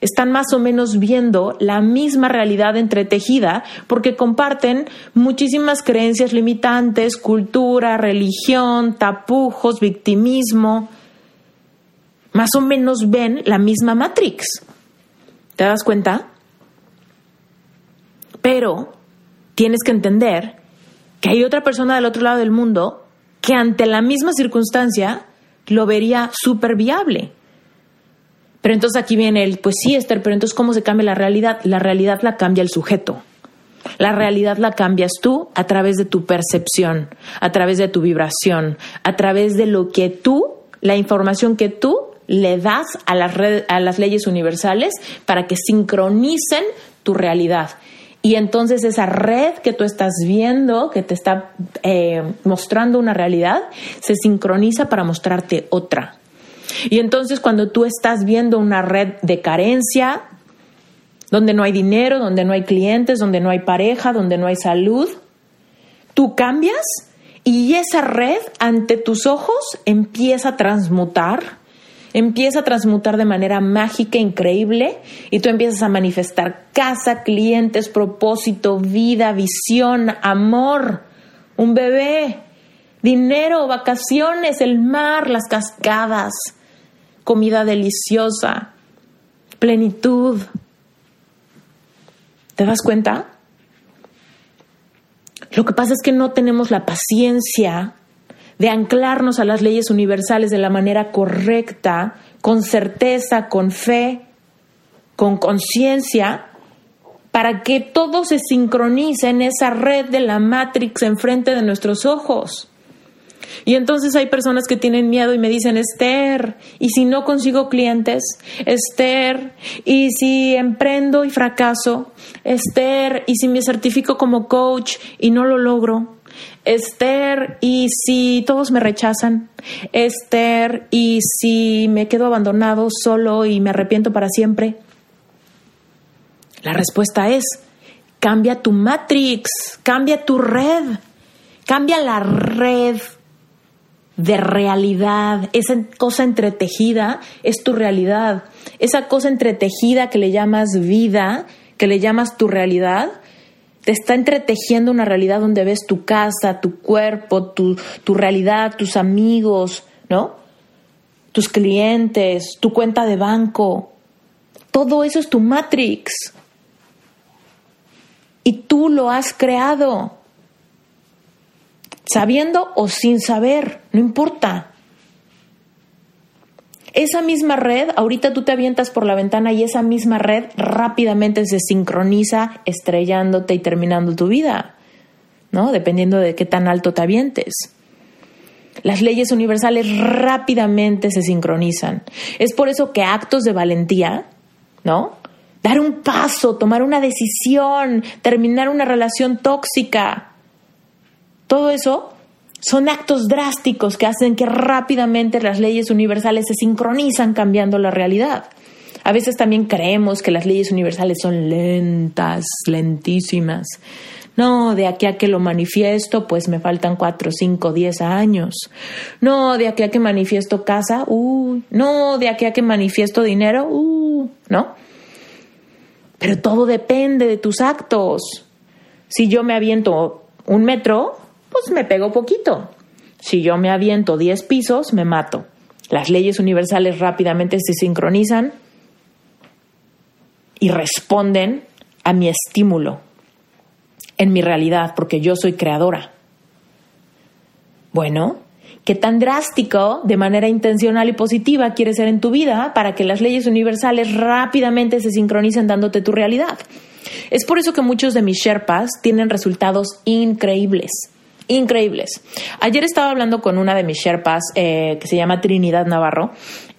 están más o menos viendo la misma realidad entretejida porque comparten muchísimas creencias limitantes, cultura, religión, tapujos, victimismo. Más o menos ven la misma Matrix. ¿Te das cuenta? Pero tienes que entender que hay otra persona del otro lado del mundo que ante la misma circunstancia lo vería súper viable. Pero entonces aquí viene el, pues sí, Esther, pero entonces ¿cómo se cambia la realidad? La realidad la cambia el sujeto. La realidad la cambias tú a través de tu percepción, a través de tu vibración, a través de lo que tú, la información que tú le das a las, a las leyes universales para que sincronicen tu realidad. Y entonces esa red que tú estás viendo, que te está eh, mostrando una realidad, se sincroniza para mostrarte otra. Y entonces cuando tú estás viendo una red de carencia, donde no hay dinero, donde no hay clientes, donde no hay pareja, donde no hay salud, tú cambias y esa red ante tus ojos empieza a transmutar, empieza a transmutar de manera mágica, increíble, y tú empiezas a manifestar casa, clientes, propósito, vida, visión, amor, un bebé, dinero, vacaciones, el mar, las cascadas comida deliciosa, plenitud. ¿Te das cuenta? Lo que pasa es que no tenemos la paciencia de anclarnos a las leyes universales de la manera correcta, con certeza, con fe, con conciencia, para que todo se sincronice en esa red de la Matrix enfrente de nuestros ojos. Y entonces hay personas que tienen miedo y me dicen, Esther, ¿y si no consigo clientes? Esther, ¿y si emprendo y fracaso? Esther, ¿y si me certifico como coach y no lo logro? Esther, ¿y si todos me rechazan? Esther, ¿y si me quedo abandonado solo y me arrepiento para siempre? La respuesta es, cambia tu matrix, cambia tu red, cambia la red de realidad. Esa cosa entretejida es tu realidad. Esa cosa entretejida que le llamas vida, que le llamas tu realidad, te está entretejiendo una realidad donde ves tu casa, tu cuerpo, tu, tu realidad, tus amigos, ¿no? Tus clientes, tu cuenta de banco. Todo eso es tu Matrix. Y tú lo has creado sabiendo o sin saber, no importa. Esa misma red, ahorita tú te avientas por la ventana y esa misma red rápidamente se sincroniza estrellándote y terminando tu vida, ¿no? Dependiendo de qué tan alto te avientes. Las leyes universales rápidamente se sincronizan. Es por eso que actos de valentía, ¿no? Dar un paso, tomar una decisión, terminar una relación tóxica, todo eso son actos drásticos que hacen que rápidamente las leyes universales se sincronizan cambiando la realidad. A veces también creemos que las leyes universales son lentas, lentísimas. No, de aquí a que lo manifiesto, pues me faltan cuatro, cinco, diez años. No, de aquí a que manifiesto casa, uy. No, de aquí a que manifiesto dinero, uh, ¿no? Pero todo depende de tus actos. Si yo me aviento un metro, pues me pego poquito. Si yo me aviento 10 pisos, me mato. Las leyes universales rápidamente se sincronizan y responden a mi estímulo en mi realidad, porque yo soy creadora. Bueno, ¿qué tan drástico, de manera intencional y positiva, quieres ser en tu vida para que las leyes universales rápidamente se sincronicen dándote tu realidad? Es por eso que muchos de mis Sherpas tienen resultados increíbles increíbles. Ayer estaba hablando con una de mis Sherpas eh, que se llama Trinidad Navarro.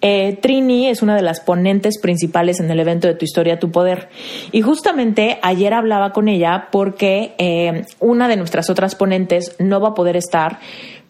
Eh, Trini es una de las ponentes principales en el evento de Tu Historia, Tu Poder. Y justamente ayer hablaba con ella porque eh, una de nuestras otras ponentes no va a poder estar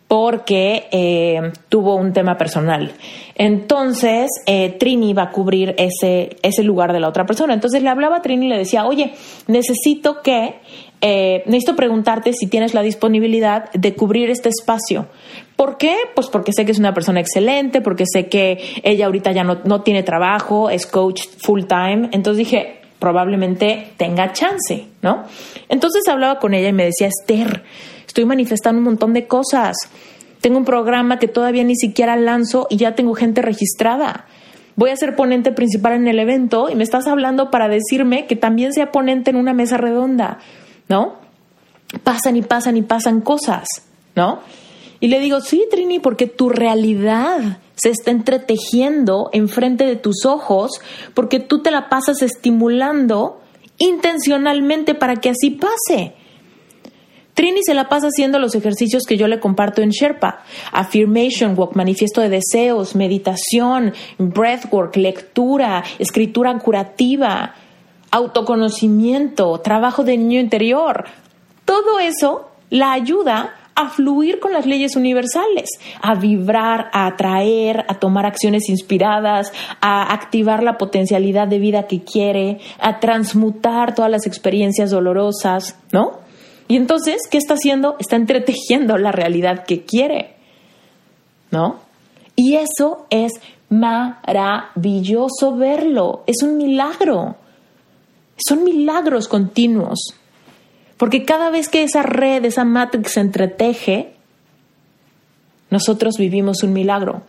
porque tuvo un tema personal. Entonces, Trini iba a cubrir ese, ese lugar de la otra persona. Entonces le hablaba a Trini y le decía, oye, necesito que, eh, necesito preguntarte si tienes la disponibilidad de cubrir este espacio. ¿Por qué? Pues porque sé que es una persona excelente, porque sé que ella ahorita ya no, no tiene trabajo, es coach full time. Entonces dije, probablemente tenga chance, ¿no? Entonces hablaba con ella y me decía, Esther, estoy manifestando un montón de cosas. Tengo un programa que todavía ni siquiera lanzo y ya tengo gente registrada. Voy a ser ponente principal en el evento y me estás hablando para decirme que también sea ponente en una mesa redonda, ¿no? Pasan y pasan y pasan cosas, ¿no? Y le digo, sí, Trini, porque tu realidad se está entretejiendo enfrente de tus ojos, porque tú te la pasas estimulando intencionalmente para que así pase. Trini se la pasa haciendo los ejercicios que yo le comparto en Sherpa. Affirmation Walk, manifiesto de deseos, meditación, breathwork, lectura, escritura curativa, autoconocimiento, trabajo de niño interior. Todo eso la ayuda a fluir con las leyes universales, a vibrar, a atraer, a tomar acciones inspiradas, a activar la potencialidad de vida que quiere, a transmutar todas las experiencias dolorosas, ¿no? Y entonces, ¿qué está haciendo? Está entretejiendo la realidad que quiere. ¿No? Y eso es maravilloso verlo. Es un milagro. Son milagros continuos. Porque cada vez que esa red, esa matrix se entreteje, nosotros vivimos un milagro.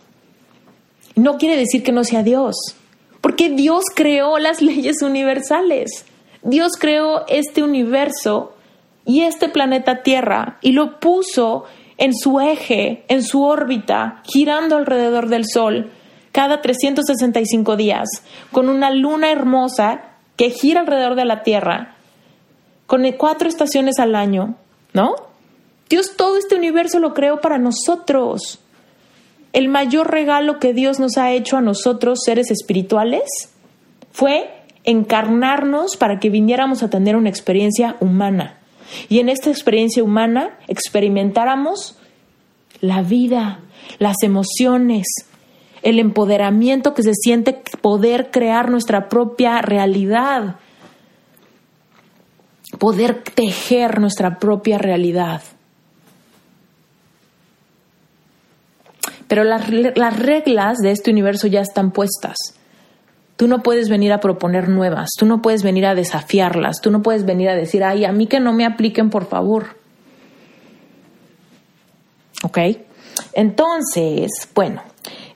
No quiere decir que no sea Dios, porque Dios creó las leyes universales. Dios creó este universo y este planeta Tierra y lo puso en su eje, en su órbita, girando alrededor del Sol cada 365 días, con una luna hermosa que gira alrededor de la Tierra, con cuatro estaciones al año, ¿no? Dios todo este universo lo creó para nosotros. El mayor regalo que Dios nos ha hecho a nosotros, seres espirituales, fue encarnarnos para que viniéramos a tener una experiencia humana y en esta experiencia humana experimentáramos la vida, las emociones, el empoderamiento que se siente poder crear nuestra propia realidad, poder tejer nuestra propia realidad. Pero las, las reglas de este universo ya están puestas. Tú no puedes venir a proponer nuevas, tú no puedes venir a desafiarlas, tú no puedes venir a decir, ay, a mí que no me apliquen, por favor. ¿Ok? Entonces, bueno,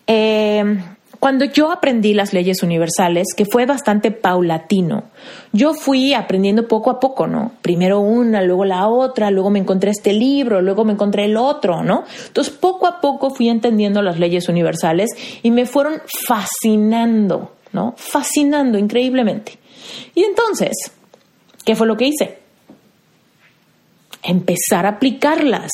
eh, cuando yo aprendí las leyes universales, que fue bastante paulatino, yo fui aprendiendo poco a poco, ¿no? Primero una, luego la otra, luego me encontré este libro, luego me encontré el otro, ¿no? Entonces poco a poco fui entendiendo las leyes universales y me fueron fascinando. ¿no? Fascinando increíblemente. Y entonces, ¿qué fue lo que hice? Empezar a aplicarlas.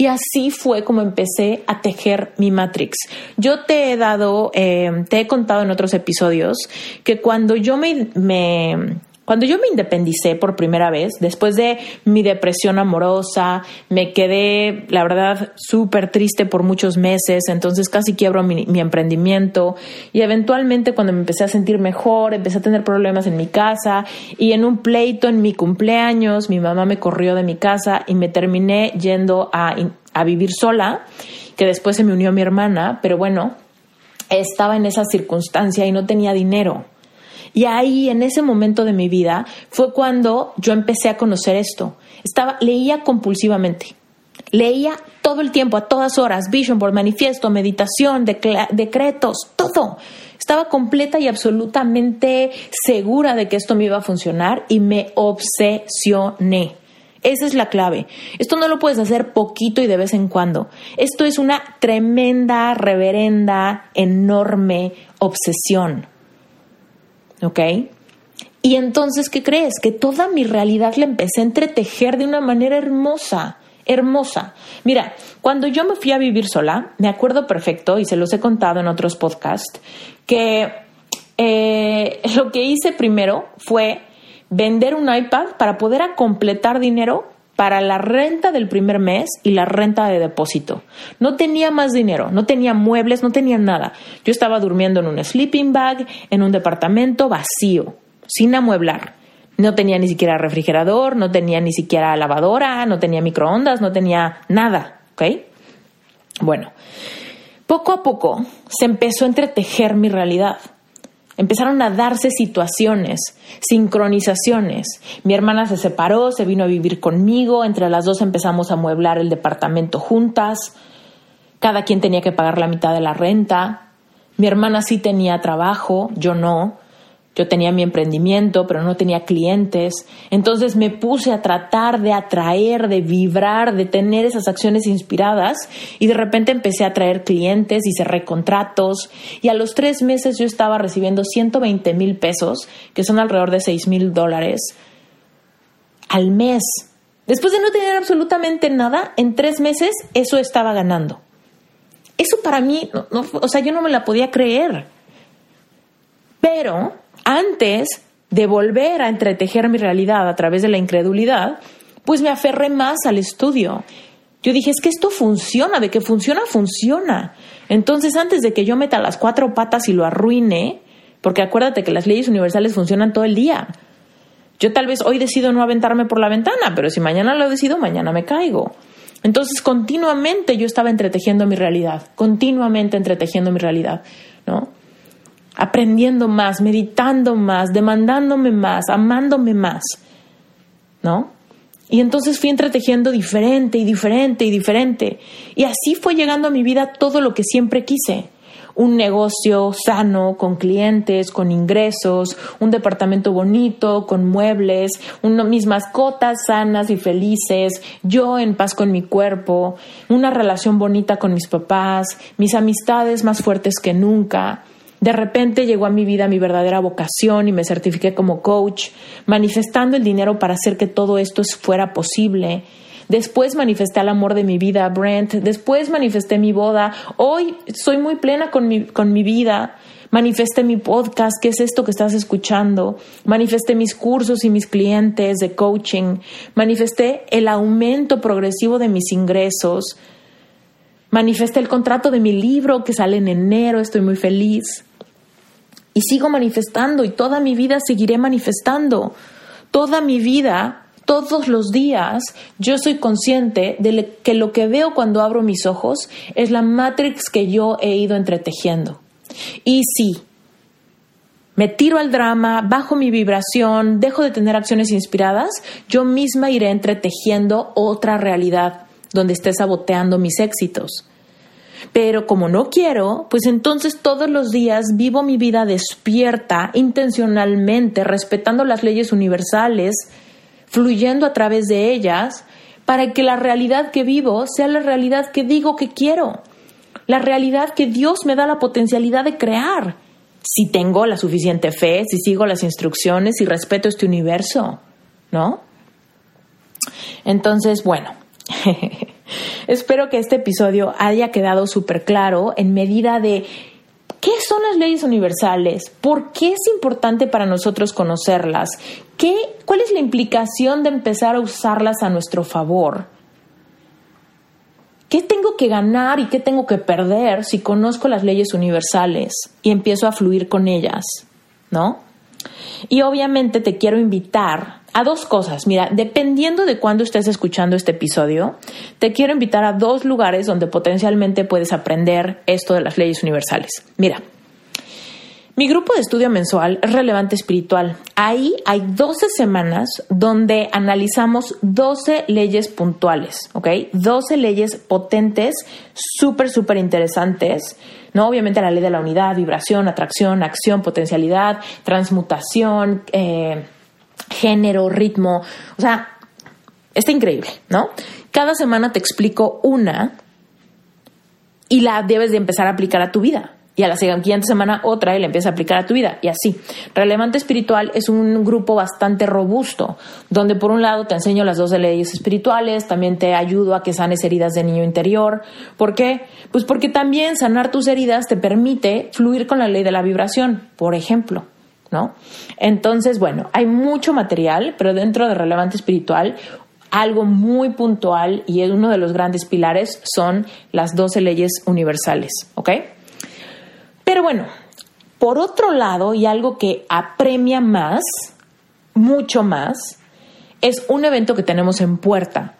Y así fue como empecé a tejer mi Matrix. Yo te he dado, eh, te he contado en otros episodios que cuando yo me, me cuando yo me independicé por primera vez, después de mi depresión amorosa, me quedé, la verdad, súper triste por muchos meses, entonces casi quiebro mi, emprendimiento. Y eventualmente cuando me empecé a sentir mejor, empecé a tener problemas en mi casa. Y en un pleito en mi cumpleaños, mi mamá me corrió de mi casa y me terminé yendo a, a vivir sola, que después se me unió mi hermana, pero bueno, estaba en esa circunstancia y no tenía dinero. Y ahí, en ese momento de mi vida, fue cuando yo empecé a conocer esto. Estaba, leía compulsivamente. Leía todo el tiempo, a todas horas, vision board, manifiesto, meditación, decretos, todo. Estaba completa y absolutamente segura de que esto me iba a funcionar y me obsesioné. Esa es la clave. Esto no lo puedes hacer poquito y de vez en cuando. Esto es una tremenda, reverenda, enorme obsesión. ¿Ok? Y entonces, ¿qué crees? Que toda mi realidad la empecé a entretejer de una manera hermosa, hermosa. Mira, cuando yo me fui a vivir sola, me acuerdo perfecto, y se los he contado en otros podcasts, que eh, lo que hice primero fue vender un iPad para poder completar dinero para la renta del primer mes y la renta de depósito. No tenía más dinero, no tenía muebles, no tenía nada. Yo estaba durmiendo en un sleeping bag, en un departamento vacío, sin amueblar. No tenía ni siquiera refrigerador, no tenía ni siquiera lavadora, no tenía microondas, no tenía nada, ¿ok? Bueno, poco a poco se empezó a entretejer mi realidad. Empezaron a darse situaciones, sincronizaciones. Mi hermana se separó, se vino a vivir conmigo, entre las dos empezamos a mueblar el departamento juntas, cada quien tenía que pagar la mitad de la renta. Mi hermana sí tenía trabajo, yo no. Yo tenía mi emprendimiento, pero no tenía clientes. Entonces me puse a tratar de atraer, de vibrar, de tener esas acciones inspiradas y de repente empecé a atraer clientes y cerré contratos y a los tres meses yo estaba recibiendo 120 mil pesos, que son alrededor de 6 mil dólares al mes. Después de no tener absolutamente nada, en tres meses eso estaba ganando. Eso para mí, o sea, yo no me la podía creer. Pero antes de volver a entretejer mi realidad a través de la incredulidad, pues me aferré más al estudio. Yo dije, es que esto funciona, de que funciona, funciona. Entonces, antes de que yo meta las cuatro patas y lo arruine, porque acuérdate que las leyes universales funcionan todo el día. Yo tal vez hoy decido no aventarme por la ventana, pero si mañana lo decido, mañana me caigo. Entonces, continuamente yo estaba entretejiendo mi realidad, continuamente entretejiendo mi realidad, ¿no? Aprendiendo más, meditando más, demandándome más, amándome más, ¿no? Y entonces fui entretejiendo diferente y diferente y diferente. Y así fue llegando a mi vida todo lo que siempre quise. Un negocio sano, con clientes, con ingresos, un departamento bonito, con muebles, mis mascotas sanas y felices, yo en paz con mi cuerpo, una relación bonita con mis papás, mis amistades más fuertes que nunca, de repente llegó a mi vida mi verdadera vocación y me certifiqué como coach, manifestando el dinero para hacer que todo esto fuera posible. Después manifesté el amor de mi vida, Brent. Después manifesté mi boda. Hoy soy muy plena con mi, con mi vida. Manifesté mi podcast, que es esto que estás escuchando. Manifesté mis cursos y mis clientes de coaching. Manifesté el aumento progresivo de mis ingresos. Manifesté el contrato de mi libro que sale en enero. Estoy muy feliz. Y sigo manifestando y toda mi vida seguiré manifestando. Toda mi vida, todos los días, yo soy consciente de que lo que veo cuando abro mis ojos es la matrix que yo he ido entretejiendo. Y sí, me tiro al drama, bajo mi vibración, dejo de tener acciones inspiradas, yo misma iré entretejiendo otra realidad donde esté saboteando mis éxitos. Pero como no quiero, pues entonces todos los días vivo mi vida despierta, intencionalmente, respetando las leyes universales, fluyendo a través de ellas, para que la realidad que vivo sea la realidad que digo que quiero, la realidad que Dios me da la potencialidad de crear, si tengo la suficiente fe, si sigo las instrucciones y respeto este universo, ¿no? Entonces, bueno. Espero que este episodio haya quedado súper claro en medida de qué son las leyes universales, por qué es importante para nosotros conocerlas, ¿Qué, cuál es la implicación de empezar a usarlas a nuestro favor. ¿Qué tengo que ganar y qué tengo que perder si conozco las leyes universales y empiezo a fluir con ellas? ¿No? Y obviamente te quiero invitar a dos cosas. Mira, dependiendo de cuándo estés escuchando este episodio, te quiero invitar a dos lugares donde potencialmente puedes aprender esto de las leyes universales. Mira, mi grupo de estudio mensual es relevante espiritual. Ahí hay 12 semanas donde analizamos 12 leyes puntuales, ¿ok? 12 leyes potentes, súper, súper interesantes. ¿no? Obviamente la ley de la unidad, vibración, atracción, acción, potencialidad, transmutación, eh, género, ritmo. O sea, está increíble, ¿no? Cada semana te explico una y la debes de empezar a aplicar a tu vida. Y a la siguiente semana otra y la empiezas a aplicar a tu vida. Y así. Relevante Espiritual es un grupo bastante robusto, donde por un lado te enseño las dos leyes espirituales, también te ayudo a que sanes heridas de niño interior. ¿Por qué? Pues porque también sanar tus heridas te permite fluir con la ley de la vibración, por ejemplo. ¿No? Entonces, bueno, hay mucho material, pero dentro de relevante espiritual algo muy puntual y uno de los grandes pilares son las 12 leyes universales, ¿ok? Pero bueno, por otro lado, y algo que apremia más, mucho más, es un evento que tenemos en puerta.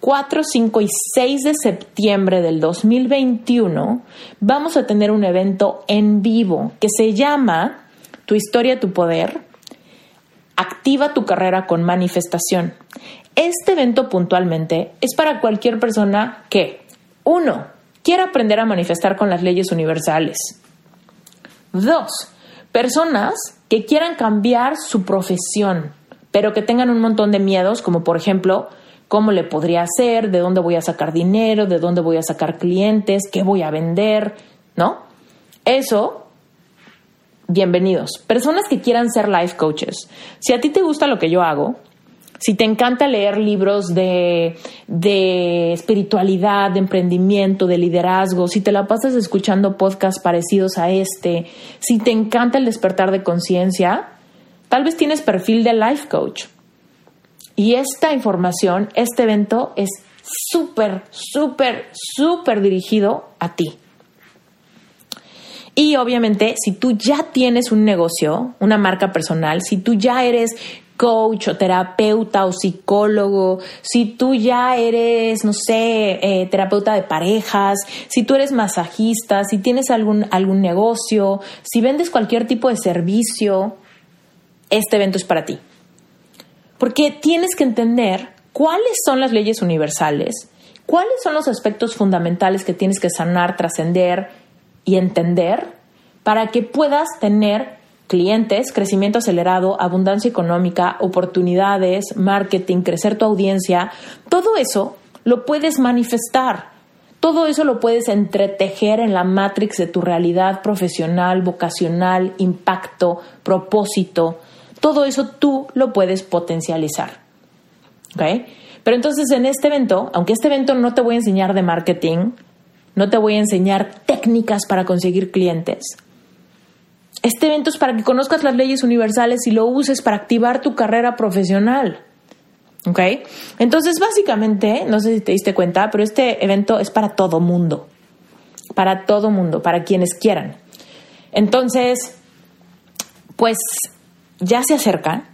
4, 5 y 6 de septiembre del 2021 vamos a tener un evento en vivo que se llama Tu historia, tu poder. Activa tu carrera con manifestación. Este evento puntualmente es para cualquier persona que, uno, quiera aprender a manifestar con las leyes universales. Dos, personas que quieran cambiar su profesión, pero que tengan un montón de miedos, como por ejemplo, cómo le podría hacer, de dónde voy a sacar dinero, de dónde voy a sacar clientes, qué voy a vender, ¿no? Eso, bienvenidos. Personas que quieran ser life coaches. Si a ti te gusta lo que yo hago, si te encanta leer libros de, de, espiritualidad, de emprendimiento, de liderazgo, si te la pasas escuchando podcasts parecidos a este, si te encanta el despertar de conciencia, tal vez tienes perfil de life coach. Y esta información, este evento es súper, súper, súper dirigido a ti. Y obviamente, si tú ya tienes un negocio, una marca personal, si tú ya eres coach o terapeuta o psicólogo, si tú ya eres, no sé, eh, terapeuta de parejas, si tú eres masajista, si tienes algún, algún negocio, si vendes cualquier tipo de servicio, este evento es para ti. Porque tienes que entender cuáles son las leyes universales, cuáles son los aspectos fundamentales que tienes que sanar, trascender y entender para que puedas tener clientes, crecimiento acelerado, abundancia económica, oportunidades, marketing, crecer tu audiencia, todo eso lo puedes manifestar. Todo eso lo puedes entretejer en la matrix de tu realidad profesional, vocacional, impacto, propósito, todo eso tú lo puedes potencializar. ¿Ok? Pero entonces en este evento, aunque este evento no te voy a enseñar de marketing, no te voy a enseñar técnicas para conseguir clientes. Este evento es para que conozcas las leyes universales y lo uses para activar tu carrera profesional. ¿Ok? Entonces, básicamente, no sé si te diste cuenta, pero este evento es para todo mundo. Para todo mundo, para quienes quieran. Entonces, pues ya se acerca.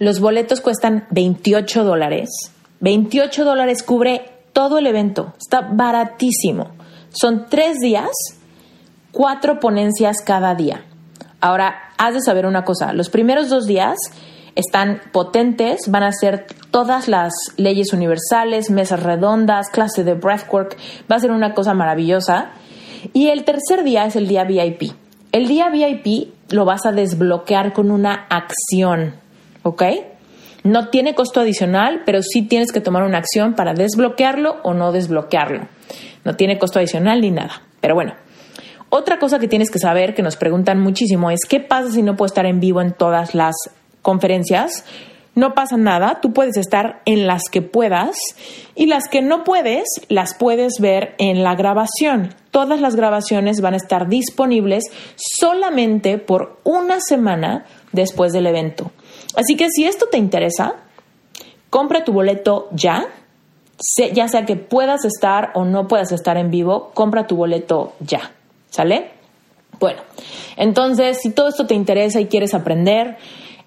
Los boletos cuestan 28 dólares. 28 dólares cubre todo el evento. Está baratísimo. Son tres días, cuatro ponencias cada día. Ahora, has de saber una cosa. Los primeros dos días están potentes, van a ser todas las leyes universales, mesas redondas, clase de breathwork. Va a ser una cosa maravillosa. Y el tercer día es el día VIP. El día VIP lo vas a desbloquear con una acción, ¿ok? No tiene costo adicional, pero sí tienes que tomar una acción para desbloquearlo o no desbloquearlo. No tiene costo adicional ni nada. Pero bueno, otra cosa que tienes que saber, que nos preguntan muchísimo, es qué pasa si no puedo estar en vivo en todas las conferencias. No pasa nada, tú puedes estar en las que puedas y las que no puedes las puedes ver en la grabación. Todas las grabaciones van a estar disponibles solamente por una semana después del evento. Así que si esto te interesa, compra tu boleto ya, ya sea que puedas estar o no puedas estar en vivo, compra tu boleto ya, ¿sale? Bueno, entonces si todo esto te interesa y quieres aprender,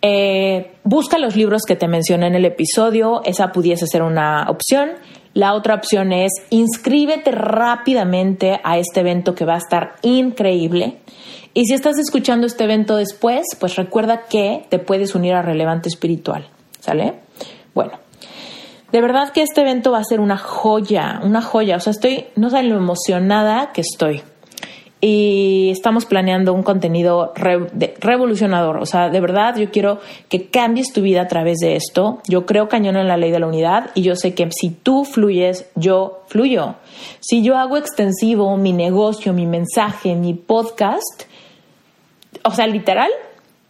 eh, busca los libros que te mencioné en el episodio, esa pudiese ser una opción. La otra opción es inscríbete rápidamente a este evento que va a estar increíble. Y si estás escuchando este evento después, pues recuerda que te puedes unir a Relevante Espiritual. ¿Sale? Bueno, de verdad que este evento va a ser una joya, una joya. O sea, estoy, no saben lo emocionada que estoy y estamos planeando un contenido revolucionador. O sea, de verdad yo quiero que cambies tu vida a través de esto. Yo creo cañón en la ley de la unidad y yo sé que si tú fluyes, yo fluyo. Si yo hago extensivo mi negocio, mi mensaje, mi podcast, o sea, literal,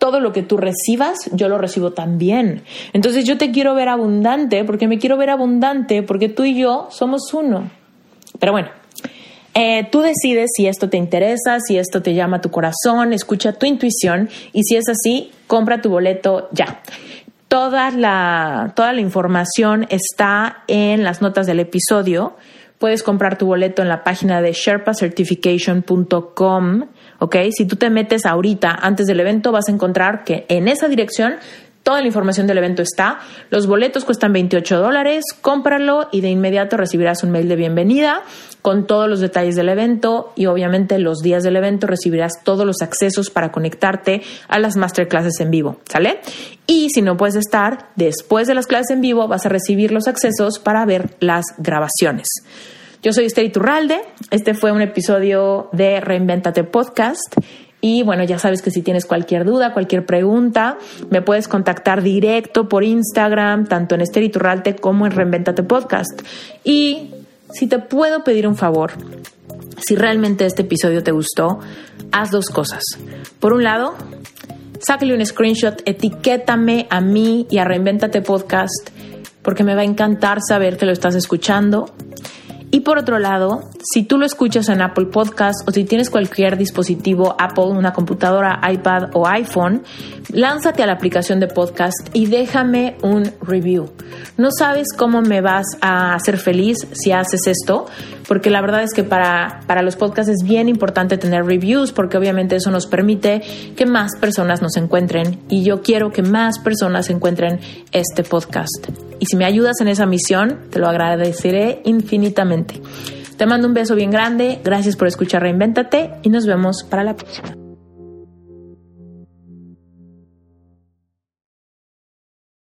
todo lo que tú recibas, yo lo recibo también. Entonces yo te quiero ver abundante porque me quiero ver abundante porque tú y yo somos uno. Pero bueno, eh, tú decides si esto te interesa, si esto te llama a tu corazón, escucha tu intuición y si es así, compra tu boleto ya. Toda la, toda la información está en las notas del episodio. Puedes comprar tu boleto en la página de sherpacertification.com. ¿ok? Si tú te metes ahorita antes del evento, vas a encontrar que en esa dirección Toda la información del evento está. Los boletos cuestan 28 dólares. Cómpralo y de inmediato recibirás un mail de bienvenida con todos los detalles del evento y obviamente los días del evento recibirás todos los accesos para conectarte a las masterclasses en vivo, ¿sale? Y si no puedes estar, después de las clases en vivo vas a recibir los accesos para ver las grabaciones. Yo soy Esther Iturralde. Este fue un episodio de Reinventate Podcast. Y bueno, ya sabes que si tienes cualquier duda, cualquier pregunta, me puedes contactar directo por Instagram, tanto en Esther Iturralde como en Reinventate Podcast. Y si te puedo pedir un favor, si realmente este episodio te gustó, haz dos cosas. Por un lado, sácale un screenshot, etiquétame a mí y a Reinventate Podcast, porque me va a encantar saber que lo estás escuchando. Y por otro lado, si tú lo escuchas en Apple Podcast o si tienes cualquier dispositivo Apple, una computadora, iPad o iPhone, lánzate a la aplicación de podcast y déjame un review. No sabes cómo me vas a hacer feliz si haces esto, porque la verdad es que para, para los podcasts es bien importante tener reviews, porque obviamente eso nos permite que más personas nos encuentren y yo quiero que más personas encuentren este podcast. Y si me ayudas en esa misión, te lo agradeceré infinitamente. Te mando un beso bien grande, gracias por escuchar Reinvéntate y nos vemos para la próxima.